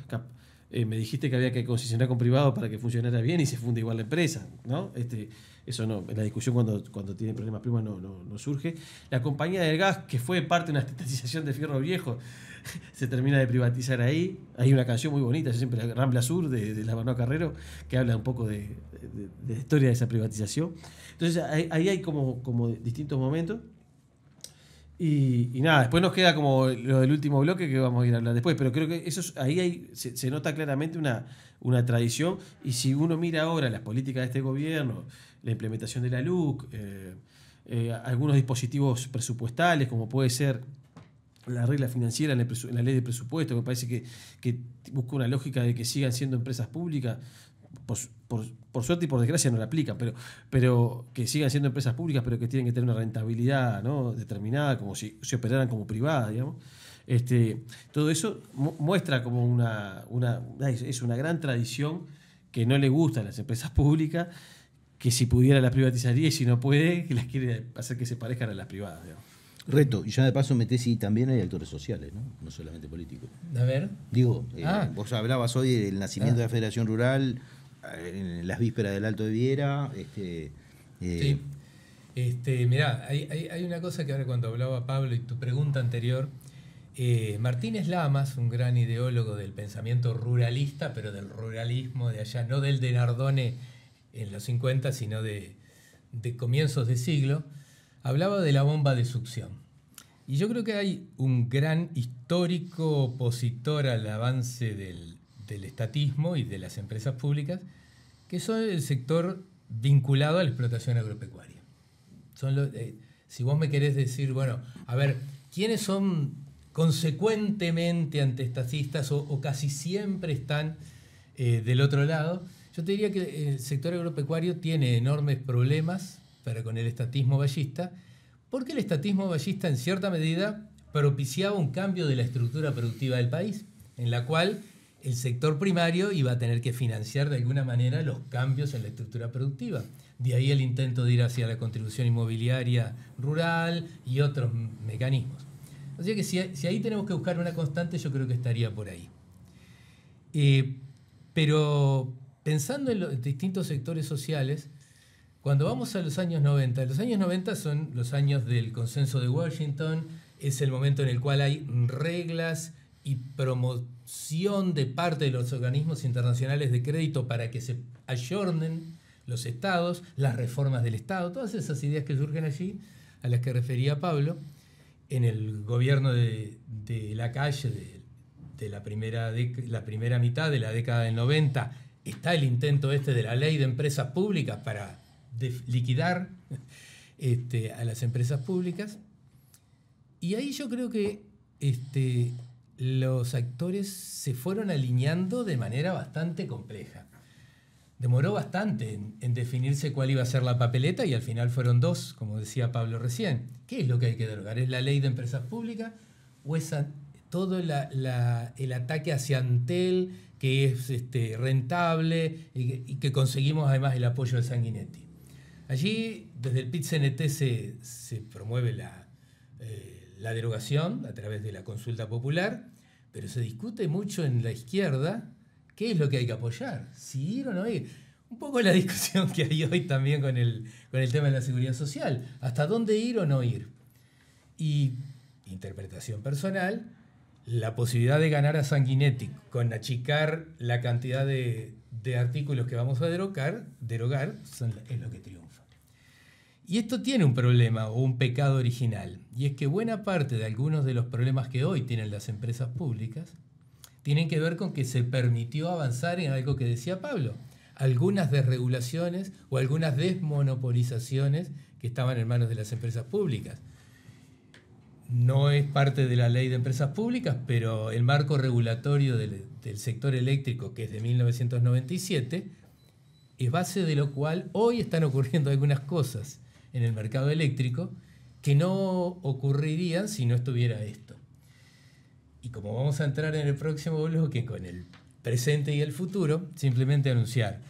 eh, me dijiste que había que concesionar con privado para que funcionara bien y se funde igual la empresa, ¿no? Este, eso no, en la discusión cuando, cuando tiene problemas primas no, no, surge. La compañía del gas, que fue parte de una estatización de fierro viejo, se termina de privatizar ahí. Hay una canción muy bonita, siempre Rambla Sur, de, de la Carrero, que habla un poco de, la historia de esa privatización. Entonces ahí hay como, como distintos momentos. Y, nada, después nos queda como lo del último bloque que vamos a ir a hablar después, pero creo que eso ahí se, nota claramente una, una tradición y si uno mira ahora las políticas de este gobierno, la implementación de la LUC, eh, eh, algunos dispositivos presupuestales como puede ser la regla financiera en, la ley de presupuesto, me parece que, que busca una lógica de que sigan siendo empresas públicas, por, suerte y por desgracia no la aplican, pero, pero que sigan siendo empresas públicas, pero que tienen que tener una rentabilidad ¿no? determinada, como si se operaran como privadas, digamos. Este, todo eso muestra como una, una, es una gran tradición que no le gusta a las empresas públicas, que si pudiera las privatizaría y si no puede, que las quiere hacer que se parezcan a las privadas. Reto, y ya de paso metés si también hay actores sociales, ¿no? No solamente políticos. A ver. Digo, eh, Ah. vos hablabas hoy del nacimiento Ah. de la Federación Rural, eh, en las vísperas del Alto de Viera. Este, eh, Sí. Este, mirá, hay, hay- hay una cosa que ahora cuando hablaba Pablo y tu pregunta anterior, eh, Martínez Lamas, un gran ideólogo del pensamiento ruralista, pero del ruralismo de allá, no del de Nardone en los 50, sino de, de comienzos de siglo, hablaba de la bomba de succión. Y yo creo que hay un gran histórico opositor al avance del, del estatismo y de las empresas públicas, que son el sector vinculado a la explotación agropecuaria. Son los, eh, si vos me querés decir, bueno, a ver, ¿quiénes son consecuentemente antestatistas o, o casi siempre están eh, del otro lado? Yo te diría que el sector agropecuario tiene enormes problemas para con el estatismo ballista, porque el estatismo ballista en cierta medida propiciaba un cambio de la estructura productiva del país, en la cual el sector primario iba a tener que financiar de alguna manera los cambios en la estructura productiva. De ahí el intento de ir hacia la contribución inmobiliaria rural y otros mecanismos. O sea que si, si ahí tenemos que buscar una constante, yo creo que estaría por ahí. Eh, pero pensando en los distintos sectores sociales, cuando vamos a los años 90, los años 90 son los años del consenso de Washington, es el momento en el cual hay reglas y promoción de parte de los organismos internacionales de crédito para que se ayornen los estados, las reformas del Estado, todas esas ideas que surgen allí, a las que refería Pablo, en el gobierno de, de la calle de, de la, primera dec- la primera mitad de la década del 90, está el intento este de la ley de empresas públicas para de- liquidar este, a las empresas públicas. Y ahí yo creo que este, los actores se fueron alineando de manera bastante compleja. Demoró bastante en, definirse cuál iba a ser la papeleta y al final fueron dos, como decía Pablo recién. ¿Qué es lo que hay que derogar? ¿Es la ley de empresas públicas o es todo el ataque hacia Antel, que es este, rentable y que, conseguimos además el apoyo de Sanguinetti? Allí, desde el PIT-CNT se, se promueve la, eh, la derogación a través de la consulta popular, pero se discute mucho en la izquierda qué es lo que hay que apoyar, si ir o no ir. Un poco la discusión que hay hoy también con el, con el tema de la seguridad social, hasta dónde ir o no ir. Y interpretación personal, la posibilidad de ganar a Sanguinetti con achicar la cantidad de, de artículos que vamos a derogar, derogar son- es lo que triunfa. Y esto tiene un problema o un pecado original, y es que buena parte de algunos de los problemas que hoy tienen las empresas públicas tienen que ver con que se permitió avanzar en algo que decía Pablo, algunas desregulaciones o algunas desmonopolizaciones que estaban en manos de las empresas públicas. No es parte de la ley de empresas públicas, pero el marco regulatorio del, sector eléctrico, que es de 1997, es base de lo cual hoy están ocurriendo algunas cosas en el mercado eléctrico que no ocurrirían si no estuviera esto. Y como vamos a entrar en el próximo bloque con el presente y el futuro, simplemente anunciar,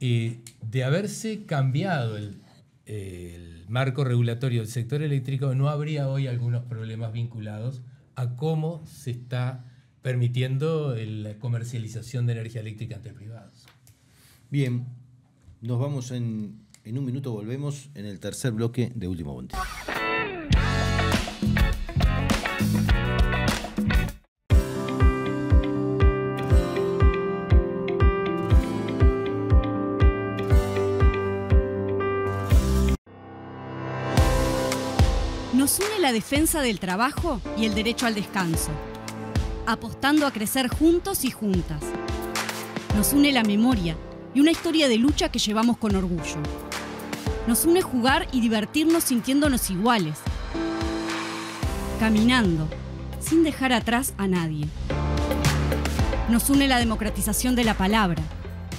eh, de haberse cambiado el, el marco regulatorio del sector eléctrico, no habría hoy algunos problemas vinculados a cómo se está permitiendo la comercialización de energía eléctrica entre privados. Bien, nos vamos en, en un minuto, volvemos en el tercer bloque de Último Bondi. Nos une la defensa del trabajo y el derecho al descanso, apostando a crecer juntos y juntas. Nos une la memoria y una historia de lucha que llevamos con orgullo. Nos une jugar y divertirnos sintiéndonos iguales, caminando, sin dejar atrás a nadie. Nos une la democratización de la palabra.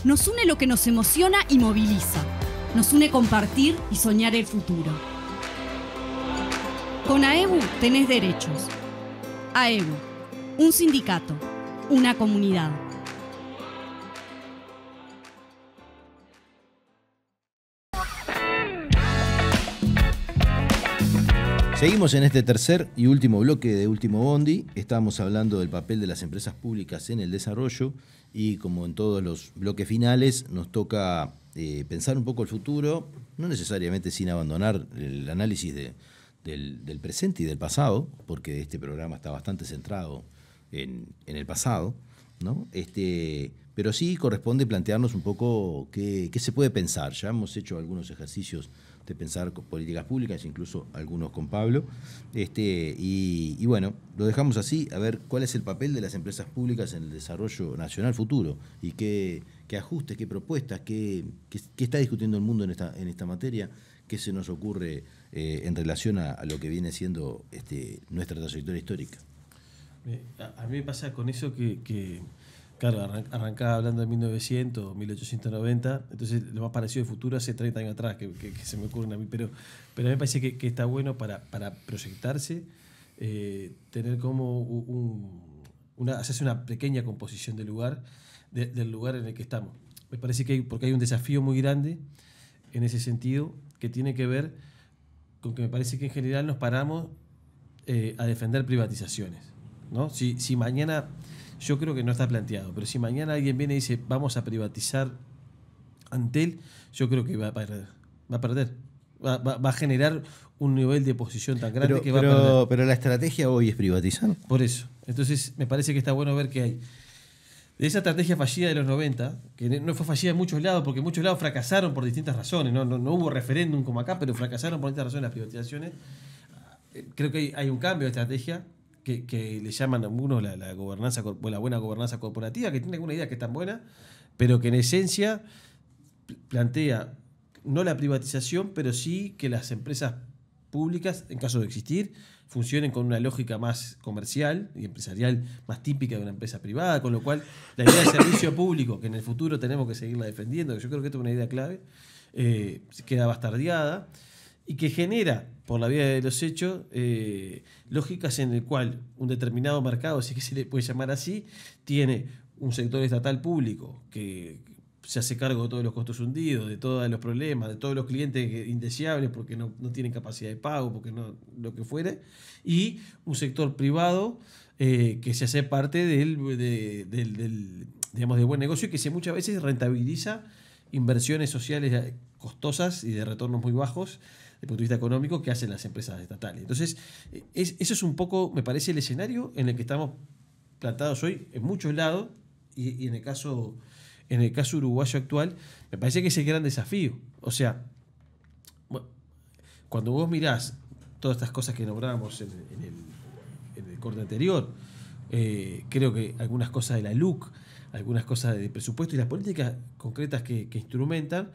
Nos une lo que nos emociona y moviliza. Nos une compartir y soñar el futuro. Con AEBU tenés derechos. AEBU, un sindicato, una comunidad. Seguimos en este tercer y último bloque de Último Bondi. Estamos hablando del papel de las empresas públicas en el desarrollo y como en todos los bloques finales nos toca eh, pensar un poco el futuro, no necesariamente sin abandonar el análisis del, presente y del pasado, porque este programa está bastante centrado en, el pasado, ¿no? Este, pero sí corresponde plantearnos un poco qué se puede pensar. Ya hemos hecho algunos ejercicios de pensar políticas públicas, incluso algunos con Pablo. Este, y, bueno, lo dejamos así, a ver cuál es el papel de las empresas públicas en el desarrollo nacional futuro y qué, ajustes, qué propuestas, qué, está discutiendo el mundo en esta, en esta materia, qué se nos ocurre eh, en relación a, lo que viene siendo este, nuestra trayectoria histórica. A, mí me pasa con eso que Claro, arrancaba hablando de 1900, 1890, entonces lo más parecido de futuro hace 30 años atrás, que, se me ocurren a mí, pero, pero a mí me parece que, está bueno para, para proyectarse, eh, tener como una, hacerse una pequeña composición del lugar, del lugar en el que estamos. Me parece que hay, porque hay un desafío muy grande en ese sentido, que tiene que ver con que me parece que en general nos paramos eh, a defender privatizaciones. ¿no? Si, si mañana yo creo que no está planteado, pero si mañana alguien viene y dice vamos a privatizar Antel, yo creo que va a perder. Va a perder. Va, a generar un nivel de posición tan grande que va a perder. Pero la estrategia hoy es privatizar. Por eso. Entonces, me parece que está bueno ver que hay. De esa estrategia fallida de los 90, que no fue fallida en muchos lados, porque muchos lados fracasaron por distintas razones, no, no, hubo referéndum como acá, pero fracasaron por distintas razones las privatizaciones. Eh, creo que hay un cambio de estrategia que, le llaman a algunos la buena gobernanza corporativa, que tiene alguna idea que es tan buena, pero que en esencia plantea no la privatización, pero sí que las empresas públicas, en caso de existir, funcionen con una lógica más comercial y empresarial más típica de una empresa privada, con lo cual la idea de servicio público, que en el futuro tenemos que seguirla defendiendo, que yo creo que esto es una idea clave, eh, queda bastardeada y que genera, por la vía de los hechos, eh, lógicas en el cual un determinado mercado, si es que se le puede llamar así, tiene un sector estatal público que se hace cargo de todos los costos hundidos, de todos los problemas, de todos los clientes indeseables porque no, tienen capacidad de pago, porque no, lo que fuere, y un sector privado eh, que se hace parte del, del, digamos, de buen negocio y que muchas veces rentabiliza inversiones sociales costosas y de retornos muy bajos el punto de vista económico que hacen las empresas estatales. Entonces, eso es un poco, me parece, el escenario en el que estamos plantados hoy en muchos lados y, en el caso en el caso uruguayo actual, me parece que es el gran desafío. O sea, cuando vos mirás todas estas cosas que nombrábamos en, el, corte anterior, eh, creo que algunas cosas de la LUC, algunas cosas de presupuesto y las políticas concretas que, instrumentan,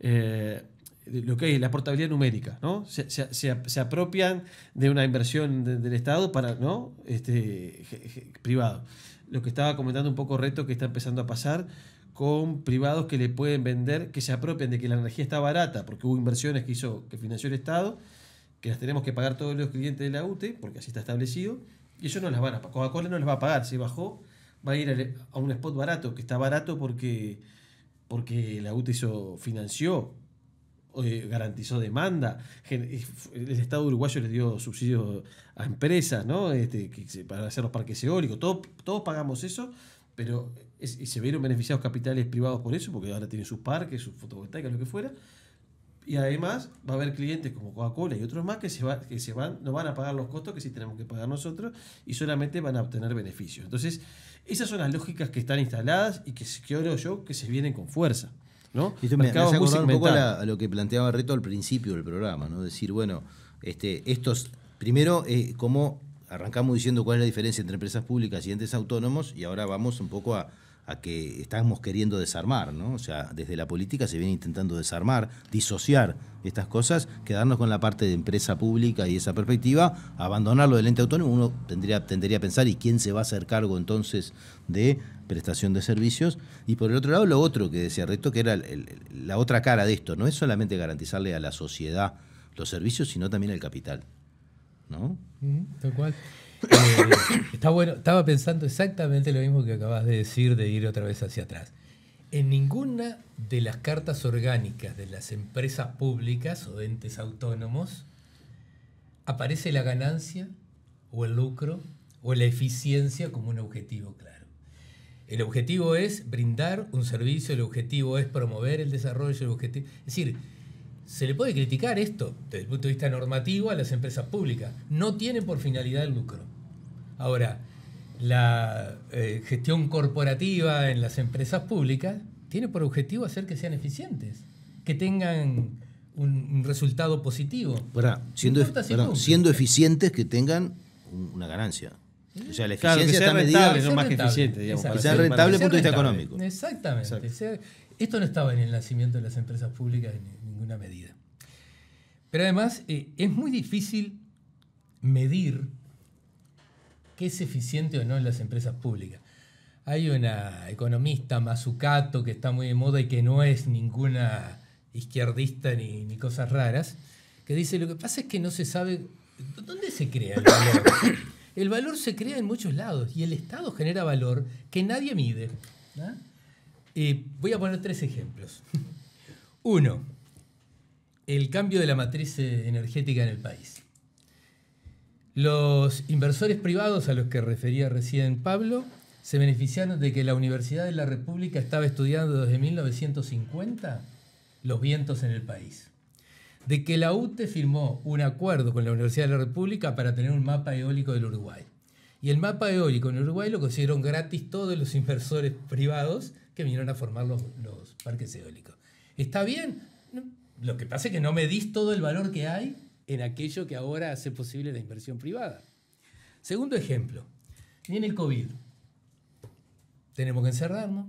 eh, lo que es la portabilidad numérica, ¿no? Se, apropian de una inversión del Estado para, ¿no? Este, privado. Lo que estaba comentando un poco reto que está empezando a pasar con privados que le pueden vender, que se apropian de que la energía está barata, porque hubo inversiones que hizo, que financió el Estado, que las tenemos que pagar todos los clientes de la UTE, porque así está establecido, y ellos no las van a pagar. Coca-Cola no les va a pagar, si bajó, va a ir a un spot barato, que está barato porque, porque la UTE hizo, financió eh, garantizó demanda, el Estado uruguayo le dio subsidios a empresas ¿no? Este, para hacer los parques eólicos, todos pagamos eso, pero se vieron beneficiados capitales privados por eso, porque ahora tienen sus parques, sus fotovoltaicas, lo que fuera. Y además va a haber clientes como Coca-Cola y otros más que se, van, no van a pagar los costos que sí tenemos que pagar nosotros y solamente van a obtener beneficios. Entonces, esas son las lógicas que están instaladas y que yo que se vienen con fuerza. ¿No? Y me, hace acordar un poco a, lo que planteaba Reto al principio del programa, ¿no? Decir, bueno, este, estos, primero, eh, cómo arrancamos diciendo cuál es la diferencia entre empresas públicas y entes autónomos, y ahora vamos un poco a, a que estamos queriendo desarmar, ¿no? O sea, desde la política se viene intentando desarmar, disociar estas cosas, quedarnos con la parte de empresa pública y esa perspectiva, abandonarlo del ente autónomo, uno tendría, tendría a pensar, ¿y quién se va a hacer cargo entonces de prestación de servicios? Y por el otro lado, lo otro que decía Reto, que era la otra cara de esto, no es solamente garantizarle a la sociedad los servicios, sino también el capital, ¿no? tal cual. Eh, está bueno, estaba pensando exactamente lo mismo que acabas de decir de ir otra vez hacia atrás. En ninguna de las cartas orgánicas de las empresas públicas o entes autónomos aparece la ganancia o el lucro o la eficiencia como un objetivo claro. El objetivo es brindar un servicio, el objetivo es promover el desarrollo, el objetivo... Es decir, se le puede criticar esto desde el punto de vista normativo a las empresas públicas. No tienen por finalidad el lucro. Ahora, la eh, gestión corporativa en las empresas públicas tiene por objetivo hacer que sean eficientes, que tengan un, resultado positivo. siendo, siendo eficientes, que tengan una ganancia. O sea, la eficiencia está rentable, no más que eficiente, digamos. Que sea rentable desde el punto de vista económico. Exactamente. esto no estaba en el nacimiento de las empresas públicas en ninguna medida. Pero además eh, es muy difícil medir qué es eficiente o no en las empresas públicas. Hay una economista, Mazzucato, que está muy de moda y que no es ninguna izquierdista ni, cosas raras, que dice, lo que pasa es que no se sabe dónde se crea el valor. El valor se crea en muchos lados y el Estado genera valor que nadie mide. Eh, voy a poner tres ejemplos. Uno, el cambio de la matriz energética en el país. Los inversores privados a los que refería recién Pablo se beneficiaron de que la Universidad de la República estaba estudiando desde 1950 los vientos en el país. De que la UTE firmó un acuerdo con la Universidad de la República para tener un mapa eólico del Uruguay. Y el mapa eólico en Uruguay lo consiguieron gratis todos los inversores privados que vinieron a formar los, los parques eólicos. ¿Está bien? Lo que pasa es que no medís todo el valor que hay en aquello que ahora hace posible la inversión privada. Segundo ejemplo, viene el COVID. Tenemos que encerrarnos,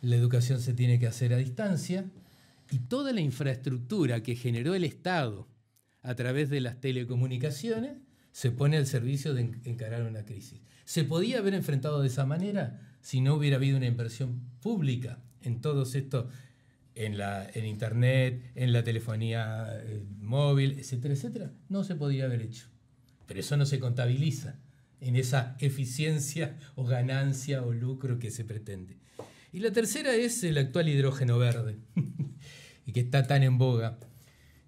la educación se tiene que hacer a distancia y toda la infraestructura que generó el Estado a través de las telecomunicaciones se pone al servicio de encarar una crisis. ¿Se podía haber enfrentado de esa manera si no hubiera habido una inversión pública en todos estos en, la, en Internet, en la telefonía eh, móvil, etcétera, etcétera, no se podía haber hecho. Pero eso no se contabiliza en esa eficiencia o ganancia o lucro que se pretende. Y la tercera es el actual hidrógeno verde, y que está tan en boga.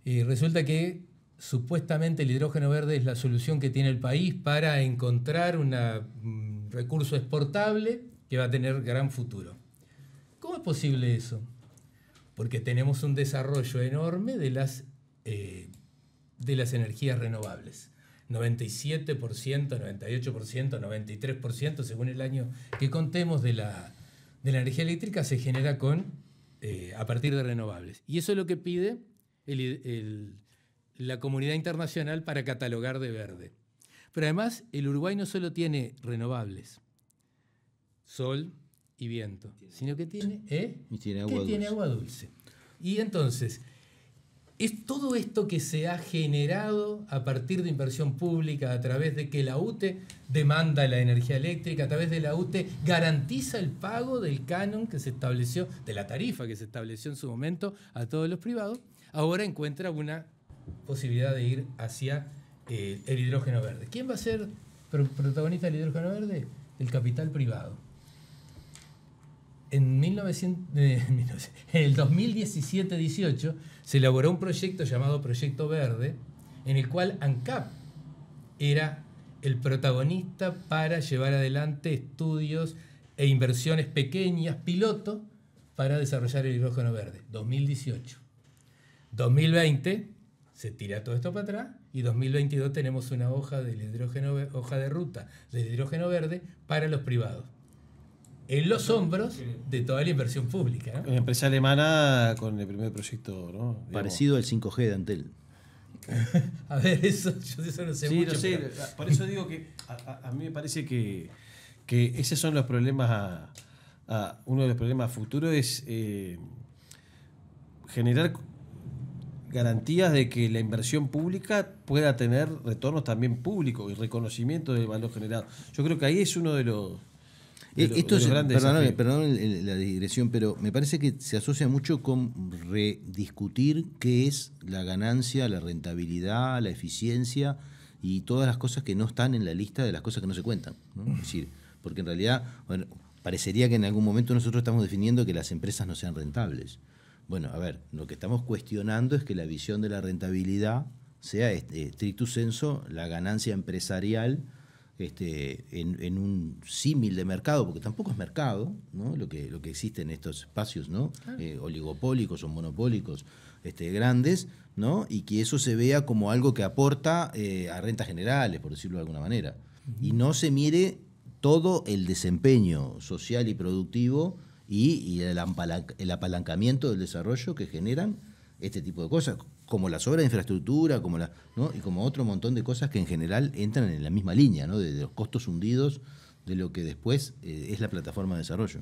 Y resulta que supuestamente el hidrógeno verde es la solución que tiene el país para encontrar un mm, recurso exportable que va a tener gran futuro. ¿Cómo es posible eso? Porque tenemos un desarrollo enorme de las, eh, de las energías renovables. 97%, 98%, 93%, según el año que contemos de la, energía eléctrica, se genera con, eh, a partir de renovables. Y eso es lo que pide la comunidad internacional para catalogar de verde. Pero además, el Uruguay no solo tiene renovables, sol, y viento, sino que tiene, ¿eh? tiene agua, dulce. tiene agua dulce. Y entonces, es todo esto que se ha generado a partir de inversión pública, a través de que la UTE demanda la energía eléctrica, a través de la UTE garantiza el pago del canon que se estableció, de la tarifa que se estableció en su momento a todos los privados, ahora encuentra una posibilidad de ir hacia eh, el hidrógeno verde. ¿Quién va a ser protagonista del hidrógeno verde? El capital privado en, 1900, en el 2017-18 se elaboró un proyecto llamado Proyecto Verde, en el cual ANCAP era el protagonista para llevar adelante estudios e inversiones pequeñas, piloto, para desarrollar el hidrógeno verde. 2018. 2020 se tira todo esto para atrás y 2022 tenemos una hoja del hidrógeno, hoja de ruta del hidrógeno verde para los privados en los hombros de toda la inversión pública. Una empresa alemana con el primer proyecto, ¿no? Parecido al 5G de Antel. a ver, eso, yo eso no sé sí, mucho. sé. Por eso digo que a, mí me parece que, que, esos son los problemas, a, uno de los problemas futuros es eh, generar garantías de que la inversión pública pueda tener retornos también públicos y reconocimiento del valor generado. Yo creo que ahí es uno de los eh, esto es, perdón, la digresión, pero me parece que se asocia mucho con rediscutir qué es la ganancia, la rentabilidad, la eficiencia y todas las cosas que no están en la lista de las cosas que no se cuentan. Es decir, porque en realidad bueno, parecería que en algún momento nosotros estamos definiendo que las empresas no sean rentables. Bueno, a ver, lo que estamos cuestionando es que la visión de la rentabilidad sea este, stricto senso la ganancia empresarial este, en, un símil de mercado, porque tampoco es mercado, ¿no? lo, que, lo que existe en estos espacios ¿no? Eh, oligopólicos o monopólicos este, grandes, ¿no? y que eso se vea como algo que aporta eh, a rentas generales, por decirlo de alguna manera, y no se mire todo el desempeño social y productivo y, el, apalancamiento del desarrollo que generan este tipo de cosas, como las obras de infraestructura, como la, ¿no? y como otro montón de cosas que en general entran en la misma línea, ¿no? de, los costos hundidos de lo que después eh, es la plataforma de desarrollo.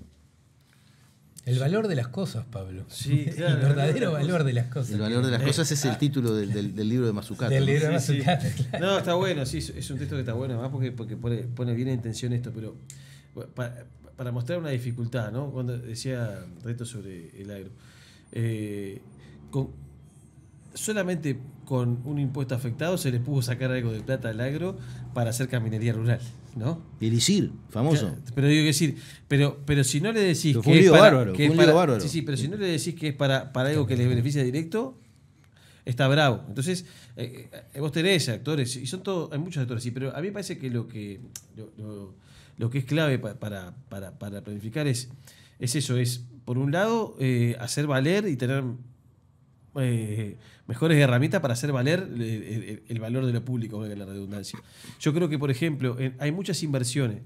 El valor de las cosas, Pablo. Sí, el verdadero valor de las cosas. El valor de las cosas es el eh, título del, libro de Mazzucato. Del libro de Mazzucato, No, está bueno, sí, es un texto que está bueno, además porque, porque pone, pone bien en intención esto, pero para, mostrar una dificultad, ¿no? Cuando decía Reto sobre el agro. Eh, con, solamente con un impuesto afectado se le pudo sacar algo de plata al agro para hacer caminería rural, ¿no? El ISIR, famoso. pero digo que decir, pero, pero si no le decís que es para, que bárbaro. Sí, sí, pero si no le decís que es para, para algo que les beneficia directo, está bravo. Entonces, eh, eh, vos tenés actores, y son todos, hay muchos actores, sí, pero a mí me parece que lo que lo, que es clave para, para, para, planificar es, es eso, es, por un lado, eh, hacer valer y tener eh, mejores herramientas para hacer valer el, valor de lo público, la redundancia. Yo creo que, por ejemplo, hay muchas inversiones.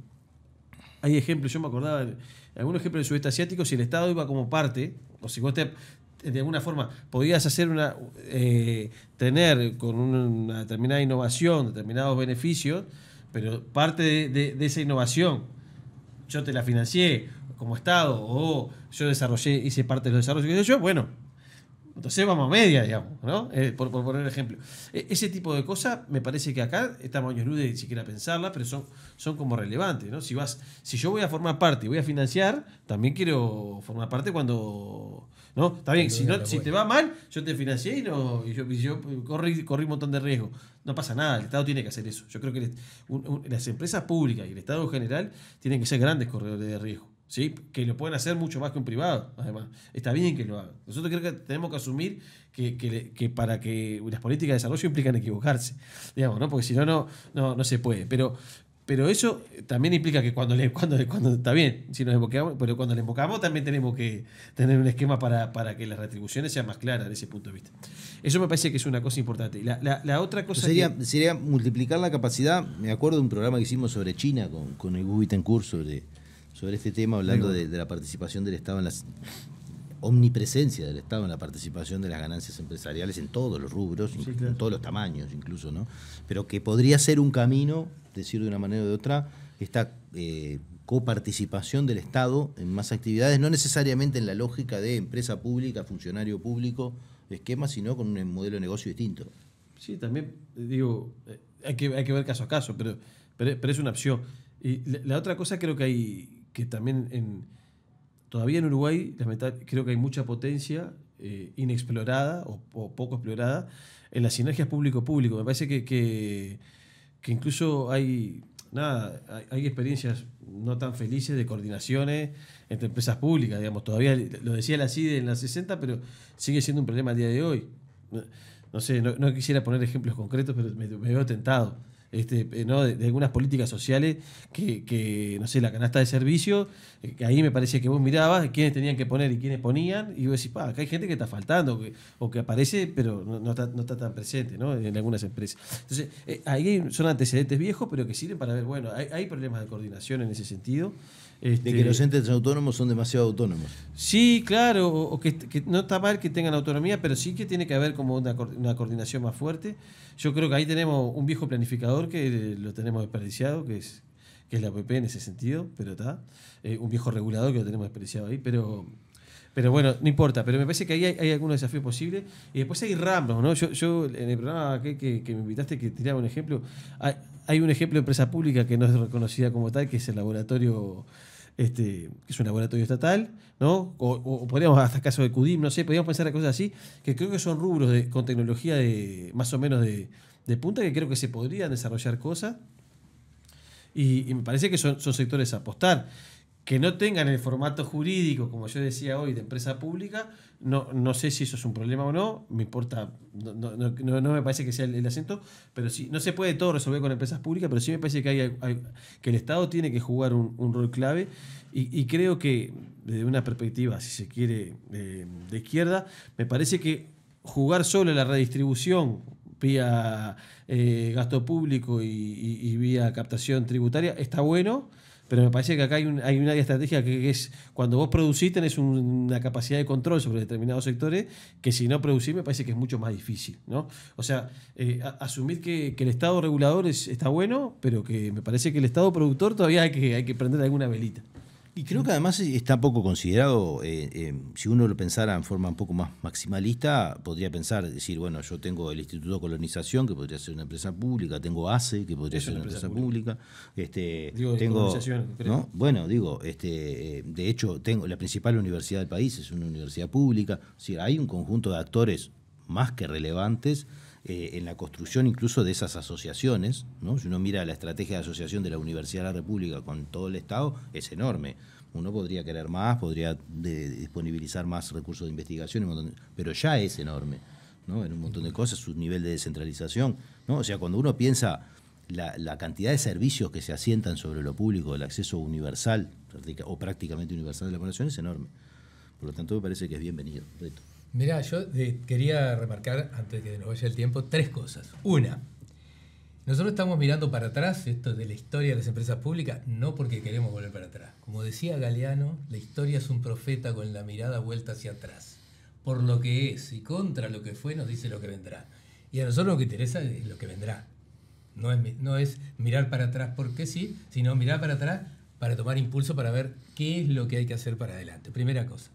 Hay ejemplos, yo me acordaba, de algunos ejemplos del sudeste asiático, si el Estado iba como parte, o si vos de alguna forma podías hacer una, eh, tener con una determinada innovación, determinados beneficios, pero parte de, esa innovación yo te la financié como Estado o yo desarrollé, hice parte de los desarrollos que yo, bueno, entonces vamos a media, digamos, ¿no? Eh, por, poner ejemplo. E, ese tipo de cosas me parece que acá estamos años luz de siquiera pensarla, pero son, son como relevantes, ¿no? Si vas, si yo voy a formar parte y voy a financiar, también quiero formar parte cuando. ¿No? Está bien, si, no, si te va mal, yo te financié y, no, y yo, corrí, corrí, un montón de riesgo. No pasa nada, el Estado tiene que hacer eso. Yo creo que las empresas públicas y el Estado en general tienen que ser grandes corredores de riesgo. ¿Sí? que lo pueden hacer mucho más que un privado, además. Está bien que lo hagan. Nosotros creo que tenemos que asumir que, que, para que las políticas de desarrollo implican equivocarse, digamos, ¿no? porque si no, no, no, se puede. Pero, pero eso también implica que cuando le, cuando, cuando está bien, si nos invocamos, pero cuando le invocamos también tenemos que tener un esquema para, para, que las retribuciones sean más claras desde ese punto de vista. Eso me parece que es una cosa importante. La, la, otra cosa sería, sería multiplicar la capacidad. Me acuerdo de un programa que hicimos sobre China con, con el en curso sobre sobre este tema, hablando de, la participación del Estado en la omnipresencia del Estado en la participación de las ganancias empresariales en todos los rubros, en todos los tamaños incluso, ¿no? Pero que podría ser un camino, decir de una manera o de otra, esta eh, coparticipación del Estado en más actividades, no necesariamente en la lógica de empresa pública, funcionario público, esquema, sino con un modelo de negocio distinto. Sí, también digo, eh, hay que, hay que ver caso a caso, pero, pero, es una opción. Y la otra cosa creo que hay, que también en, todavía en Uruguay creo que hay mucha potencia eh, inexplorada o, poco explorada en las sinergias público-público. Me parece que, que, incluso hay, nada, hay, experiencias no tan felices de coordinaciones entre empresas públicas, digamos, todavía lo decía la CIDE en las 60, pero sigue siendo un problema al día de hoy. No, sé, no, quisiera poner ejemplos concretos, pero me veo tentado este, eh, ¿no? de, algunas políticas sociales que, no sé, la canasta de servicio, eh, que ahí me parecía que vos mirabas quiénes tenían que poner y quiénes ponían, y vos decís, pa, acá hay gente que está faltando, o que aparece, pero no, está, no está tan presente ¿no? en algunas empresas. Entonces, eh, ahí son antecedentes viejos, pero que sirven para ver, bueno, hay, hay problemas de coordinación en ese sentido de que los este, entes autónomos son demasiado autónomos. Sí, claro, o, que, no está mal que tengan autonomía, pero sí que tiene que haber como una, coordinación más fuerte. Yo creo que ahí tenemos un viejo planificador que lo tenemos desperdiciado, que es, que es la APP en ese sentido, pero está. Eh, un viejo regulador que lo tenemos desperdiciado ahí, pero... Pero bueno, no importa, pero me parece que ahí hay, algunos desafíos posibles. Y después hay ramos, ¿no? Yo, yo en el programa que, que, me invitaste que tiraba un ejemplo, hay, hay, un ejemplo de empresa pública que no es reconocida como tal, que es el laboratorio este, que es un laboratorio estatal, ¿no? O, podríamos, hasta caso de CUDIM, no sé, podríamos pensar en cosas así, que creo que son rubros de, con tecnología de más o menos de, punta, que creo que se podrían desarrollar cosas. Y, me parece que son, sectores a apostar. que no tengan el formato jurídico, como yo decía hoy, de empresa pública, no, no sé si eso es un problema o no, me importa, no, no, no, no me parece que sea el, acento, pero sí, no se puede todo resolver con empresas públicas, pero sí me parece que, hay, que el Estado tiene que jugar un, rol clave y, creo que desde una perspectiva, si se quiere, de, de izquierda, me parece que jugar solo la redistribución vía eh, gasto público y vía captación tributaria está bueno, pero me parece que acá hay, un, una estrategia que, es cuando vos producís tenés un, una capacidad de control sobre determinados sectores que si no producís me parece que es mucho más difícil. ¿no? O sea, eh, asumir que, que, el Estado regulador es, está bueno, pero que me parece que el Estado productor todavía hay que, hay que prender alguna velita. Y creo que además está poco considerado, eh, eh, si uno lo pensara en forma un poco más maximalista, podría pensar, decir, bueno, yo tengo el Instituto de Colonización, que podría ser una empresa pública, tengo ACE, que podría ser una empresa, empresa pública, pública. Este, digo, tengo, ¿no? bueno, digo, este, de hecho, tengo la principal universidad del país, es una universidad pública, o sea, hay un conjunto de actores más que relevantes eh, en la construcción incluso de esas asociaciones. ¿no? Si uno mira la estrategia de asociación de la Universidad de la República con todo el Estado, es enorme. Uno podría querer más, podría disponibilizar más recursos de investigación, pero ya es enorme. ¿no? En un montón de cosas, su nivel de descentralización. ¿no? O sea, cuando uno piensa la, la, cantidad de servicios que se asientan sobre lo público, el acceso universal o prácticamente universal de la población es enorme. Por lo tanto, me parece que es bienvenido. Reto. Mirá, yo quería remarcar, antes de que nos vaya el tiempo, tres cosas. Una, nosotros estamos mirando para atrás, esto de la historia de las empresas públicas, no porque queremos volver para atrás. Como decía Galeano, la historia es un profeta con la mirada vuelta hacia atrás. Por lo que es y contra lo que fue, nos dice lo que vendrá. Y a nosotros lo que interesa es lo que vendrá. No es, no es mirar para atrás porque sí, sino mirar para atrás para tomar impulso para ver qué es lo que hay que hacer para adelante. Primera cosa.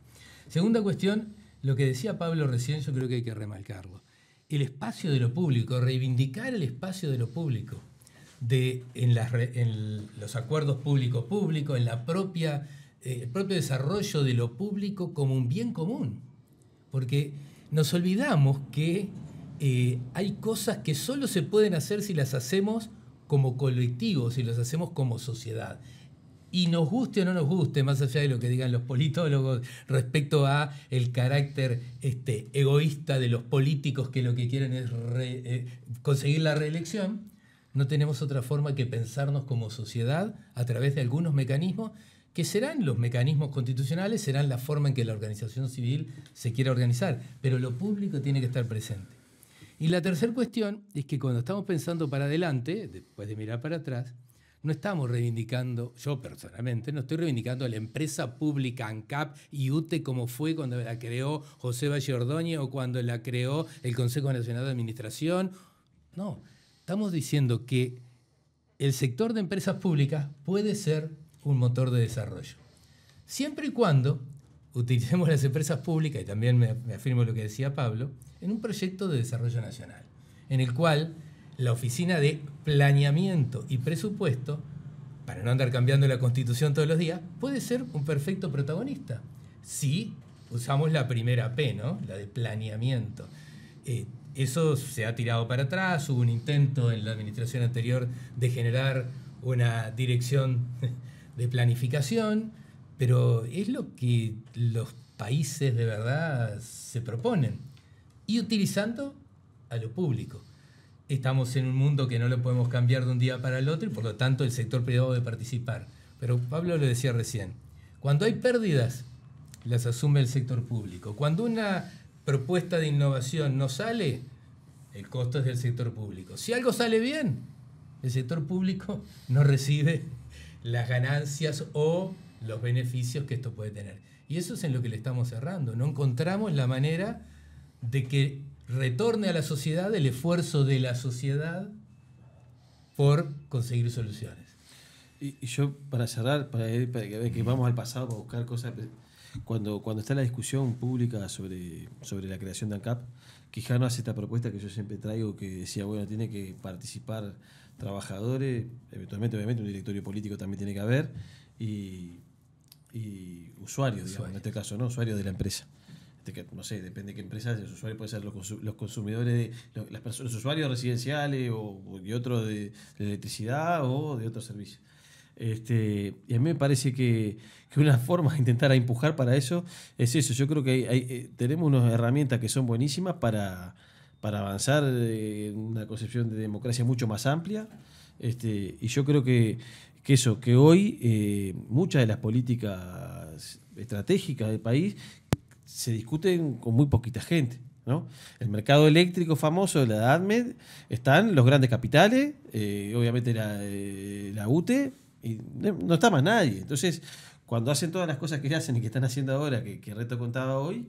Segunda cuestión, lo que decía Pablo recién yo creo que hay que remarcarlo. El espacio de lo público, reivindicar el espacio de lo público, de, en, las, los acuerdos público-público, en la propia, eh, el propio desarrollo de lo público como un bien común. Porque nos olvidamos que eh, hay cosas que solo se pueden hacer si las hacemos como colectivo, si las hacemos como sociedad y nos guste o no nos guste, más allá de lo que digan los politólogos respecto a el carácter este, egoísta de los políticos que lo que quieren es eh, conseguir la reelección, no tenemos otra forma que pensarnos como sociedad a través de algunos mecanismos que serán los mecanismos constitucionales, serán la forma en que la organización civil se quiera organizar, pero lo público tiene que estar presente. Y la tercera cuestión es que cuando estamos pensando para adelante, después de mirar para atrás, no estamos reivindicando, yo personalmente, no estoy reivindicando a la empresa pública ANCAP y UTE como fue cuando la creó José Valle Ordóñez o cuando la creó el Consejo Nacional de Administración. No, estamos diciendo que el sector de empresas públicas puede ser un motor de desarrollo. Siempre y cuando utilicemos las empresas públicas, y también me, me afirmo lo que decía Pablo, en un proyecto de desarrollo nacional, en el cual la oficina de planeamiento y presupuesto, para no andar cambiando la constitución todos los días, puede ser un perfecto protagonista. Si usamos la primera P, ¿no? La de planeamiento. Eh, eso se ha tirado para atrás, hubo un intento en la administración anterior de generar una dirección de planificación, pero es lo que los países de verdad se proponen y utilizando a lo público estamos en un mundo que no lo podemos cambiar de un día para el otro y por lo tanto el sector privado debe participar. Pero Pablo lo decía recién, cuando hay pérdidas, las asume el sector público. Cuando una propuesta de innovación no sale, el costo es del sector público. Si algo sale bien, el sector público no recibe las ganancias o los beneficios que esto puede tener. Y eso es en lo que le estamos cerrando. No encontramos la manera de que retorne a la sociedad el esfuerzo de la sociedad por conseguir soluciones. Y, y yo, para cerrar, para, para que, que vamos al pasado para buscar cosas, cuando, cuando está la discusión pública sobre, sobre la creación de ANCAP, Quijano hace esta propuesta que yo siempre traigo, que decía, bueno, tiene que participar trabajadores, eventualmente, obviamente, un directorio político también tiene que haber, y, y usuarios, digamos, en este caso, ¿no? Usuarios de la empresa que, no sé, depende de qué empresa, los usuarios pueden ser los, los consumidores, de, las personas, los usuarios residenciales o, otros de, de, electricidad o de otros servicios. Este, y a mí me parece que, una forma de intentar empujar para eso es eso. Yo creo que eh, tenemos unas herramientas que son buenísimas para, para avanzar en una concepción de democracia mucho más amplia. Este, y yo creo que, eso, que hoy eh, muchas de las políticas estratégicas del país se discuten con muy poquita gente. ¿no? El mercado eléctrico famoso de la ADMED están los grandes capitales, eh, obviamente la, eh, la, UTE, y no está más nadie. Entonces, cuando hacen todas las cosas que hacen y que están haciendo ahora, que, que Reto contaba hoy,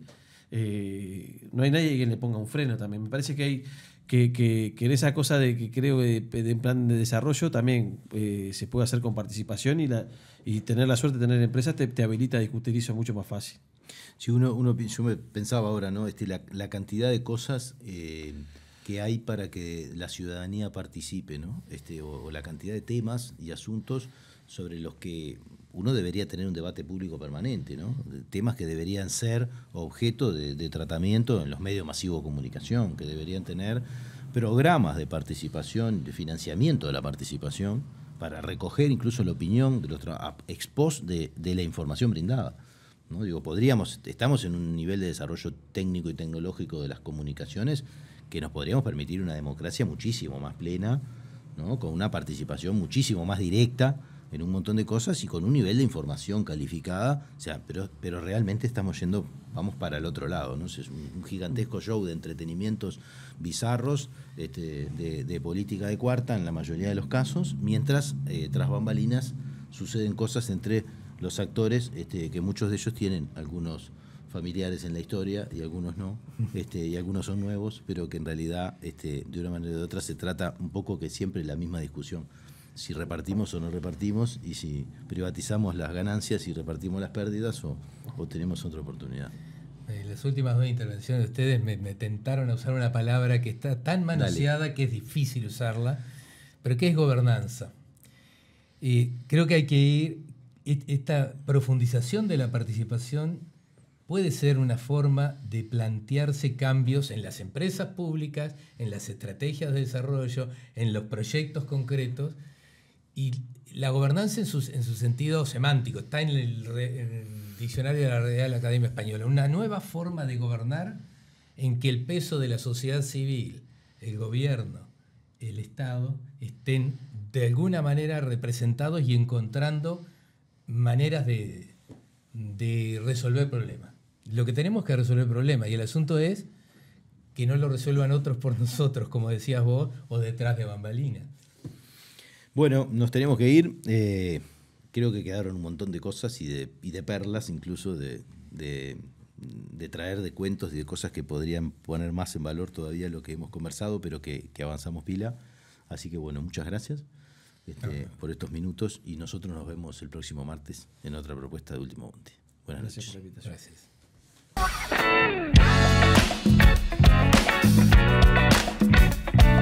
eh, no hay nadie que le ponga un freno también. Me parece que hay que, que, en esa cosa de que creo de, de plan de desarrollo también se puede hacer con participación y, la, y tener la suerte de tener empresas te, te habilita a discutir eso mucho más fácil. Si uno, uno, yo me pensaba ahora, ¿no? Este, la, cantidad de cosas eh, que hay para que la ciudadanía participe, ¿no? Este, o, la cantidad de temas y asuntos sobre los que uno debería tener un debate público permanente, ¿no? Temas que deberían ser objeto de, de tratamiento en los medios masivos de comunicación, que deberían tener programas de participación, de financiamiento de la participación, para recoger incluso la opinión de los expos de, de la información brindada. Digo, podríamos, estamos en un nivel de desarrollo técnico y tecnológico de las comunicaciones que nos podríamos permitir una democracia muchísimo más plena, con una participación muchísimo más directa en un montón de cosas y con un nivel de información calificada, o sea, pero, pero realmente estamos yendo, vamos para el otro lado, ¿no? Es un, gigantesco show de entretenimientos bizarros, este, de, política de cuarta en la mayoría de los casos, mientras eh, tras bambalinas suceden cosas entre los actores, este, que muchos de ellos tienen algunos familiares en la historia y algunos no, este, y algunos son nuevos, pero que en realidad este, de una manera u de otra se trata un poco que siempre la misma discusión, si repartimos o no repartimos y si privatizamos las ganancias y repartimos las pérdidas o, tenemos otra oportunidad. En las últimas dos intervenciones de ustedes me, tentaron a usar una palabra que está tan manoseada que es difícil usarla, pero que es gobernanza. Y creo que hay que ir esta profundización de la participación puede ser una forma de plantearse cambios en las empresas públicas, en las estrategias de desarrollo, en los proyectos concretos. Y la gobernanza en su, sentido semántico, está en el, diccionario de la Real Academia Española, una nueva forma de gobernar en que el peso de la sociedad civil, el gobierno, el Estado, estén de alguna manera representados y encontrando maneras de, resolver problemas. Lo que tenemos que resolver problemas y el asunto es que no lo resuelvan otros por nosotros, como decías vos, o detrás de bambalinas. Bueno, nos tenemos que ir. Eh, creo que quedaron un montón de cosas y de, de perlas, incluso de, traer de cuentos y de cosas que podrían poner más en valor todavía lo que hemos conversado, pero que, que avanzamos pila. Así que bueno, muchas gracias. Este, por estos minutos y nosotros nos vemos el próximo martes en otra propuesta de Último Monte. Buenas noches. Gracias. te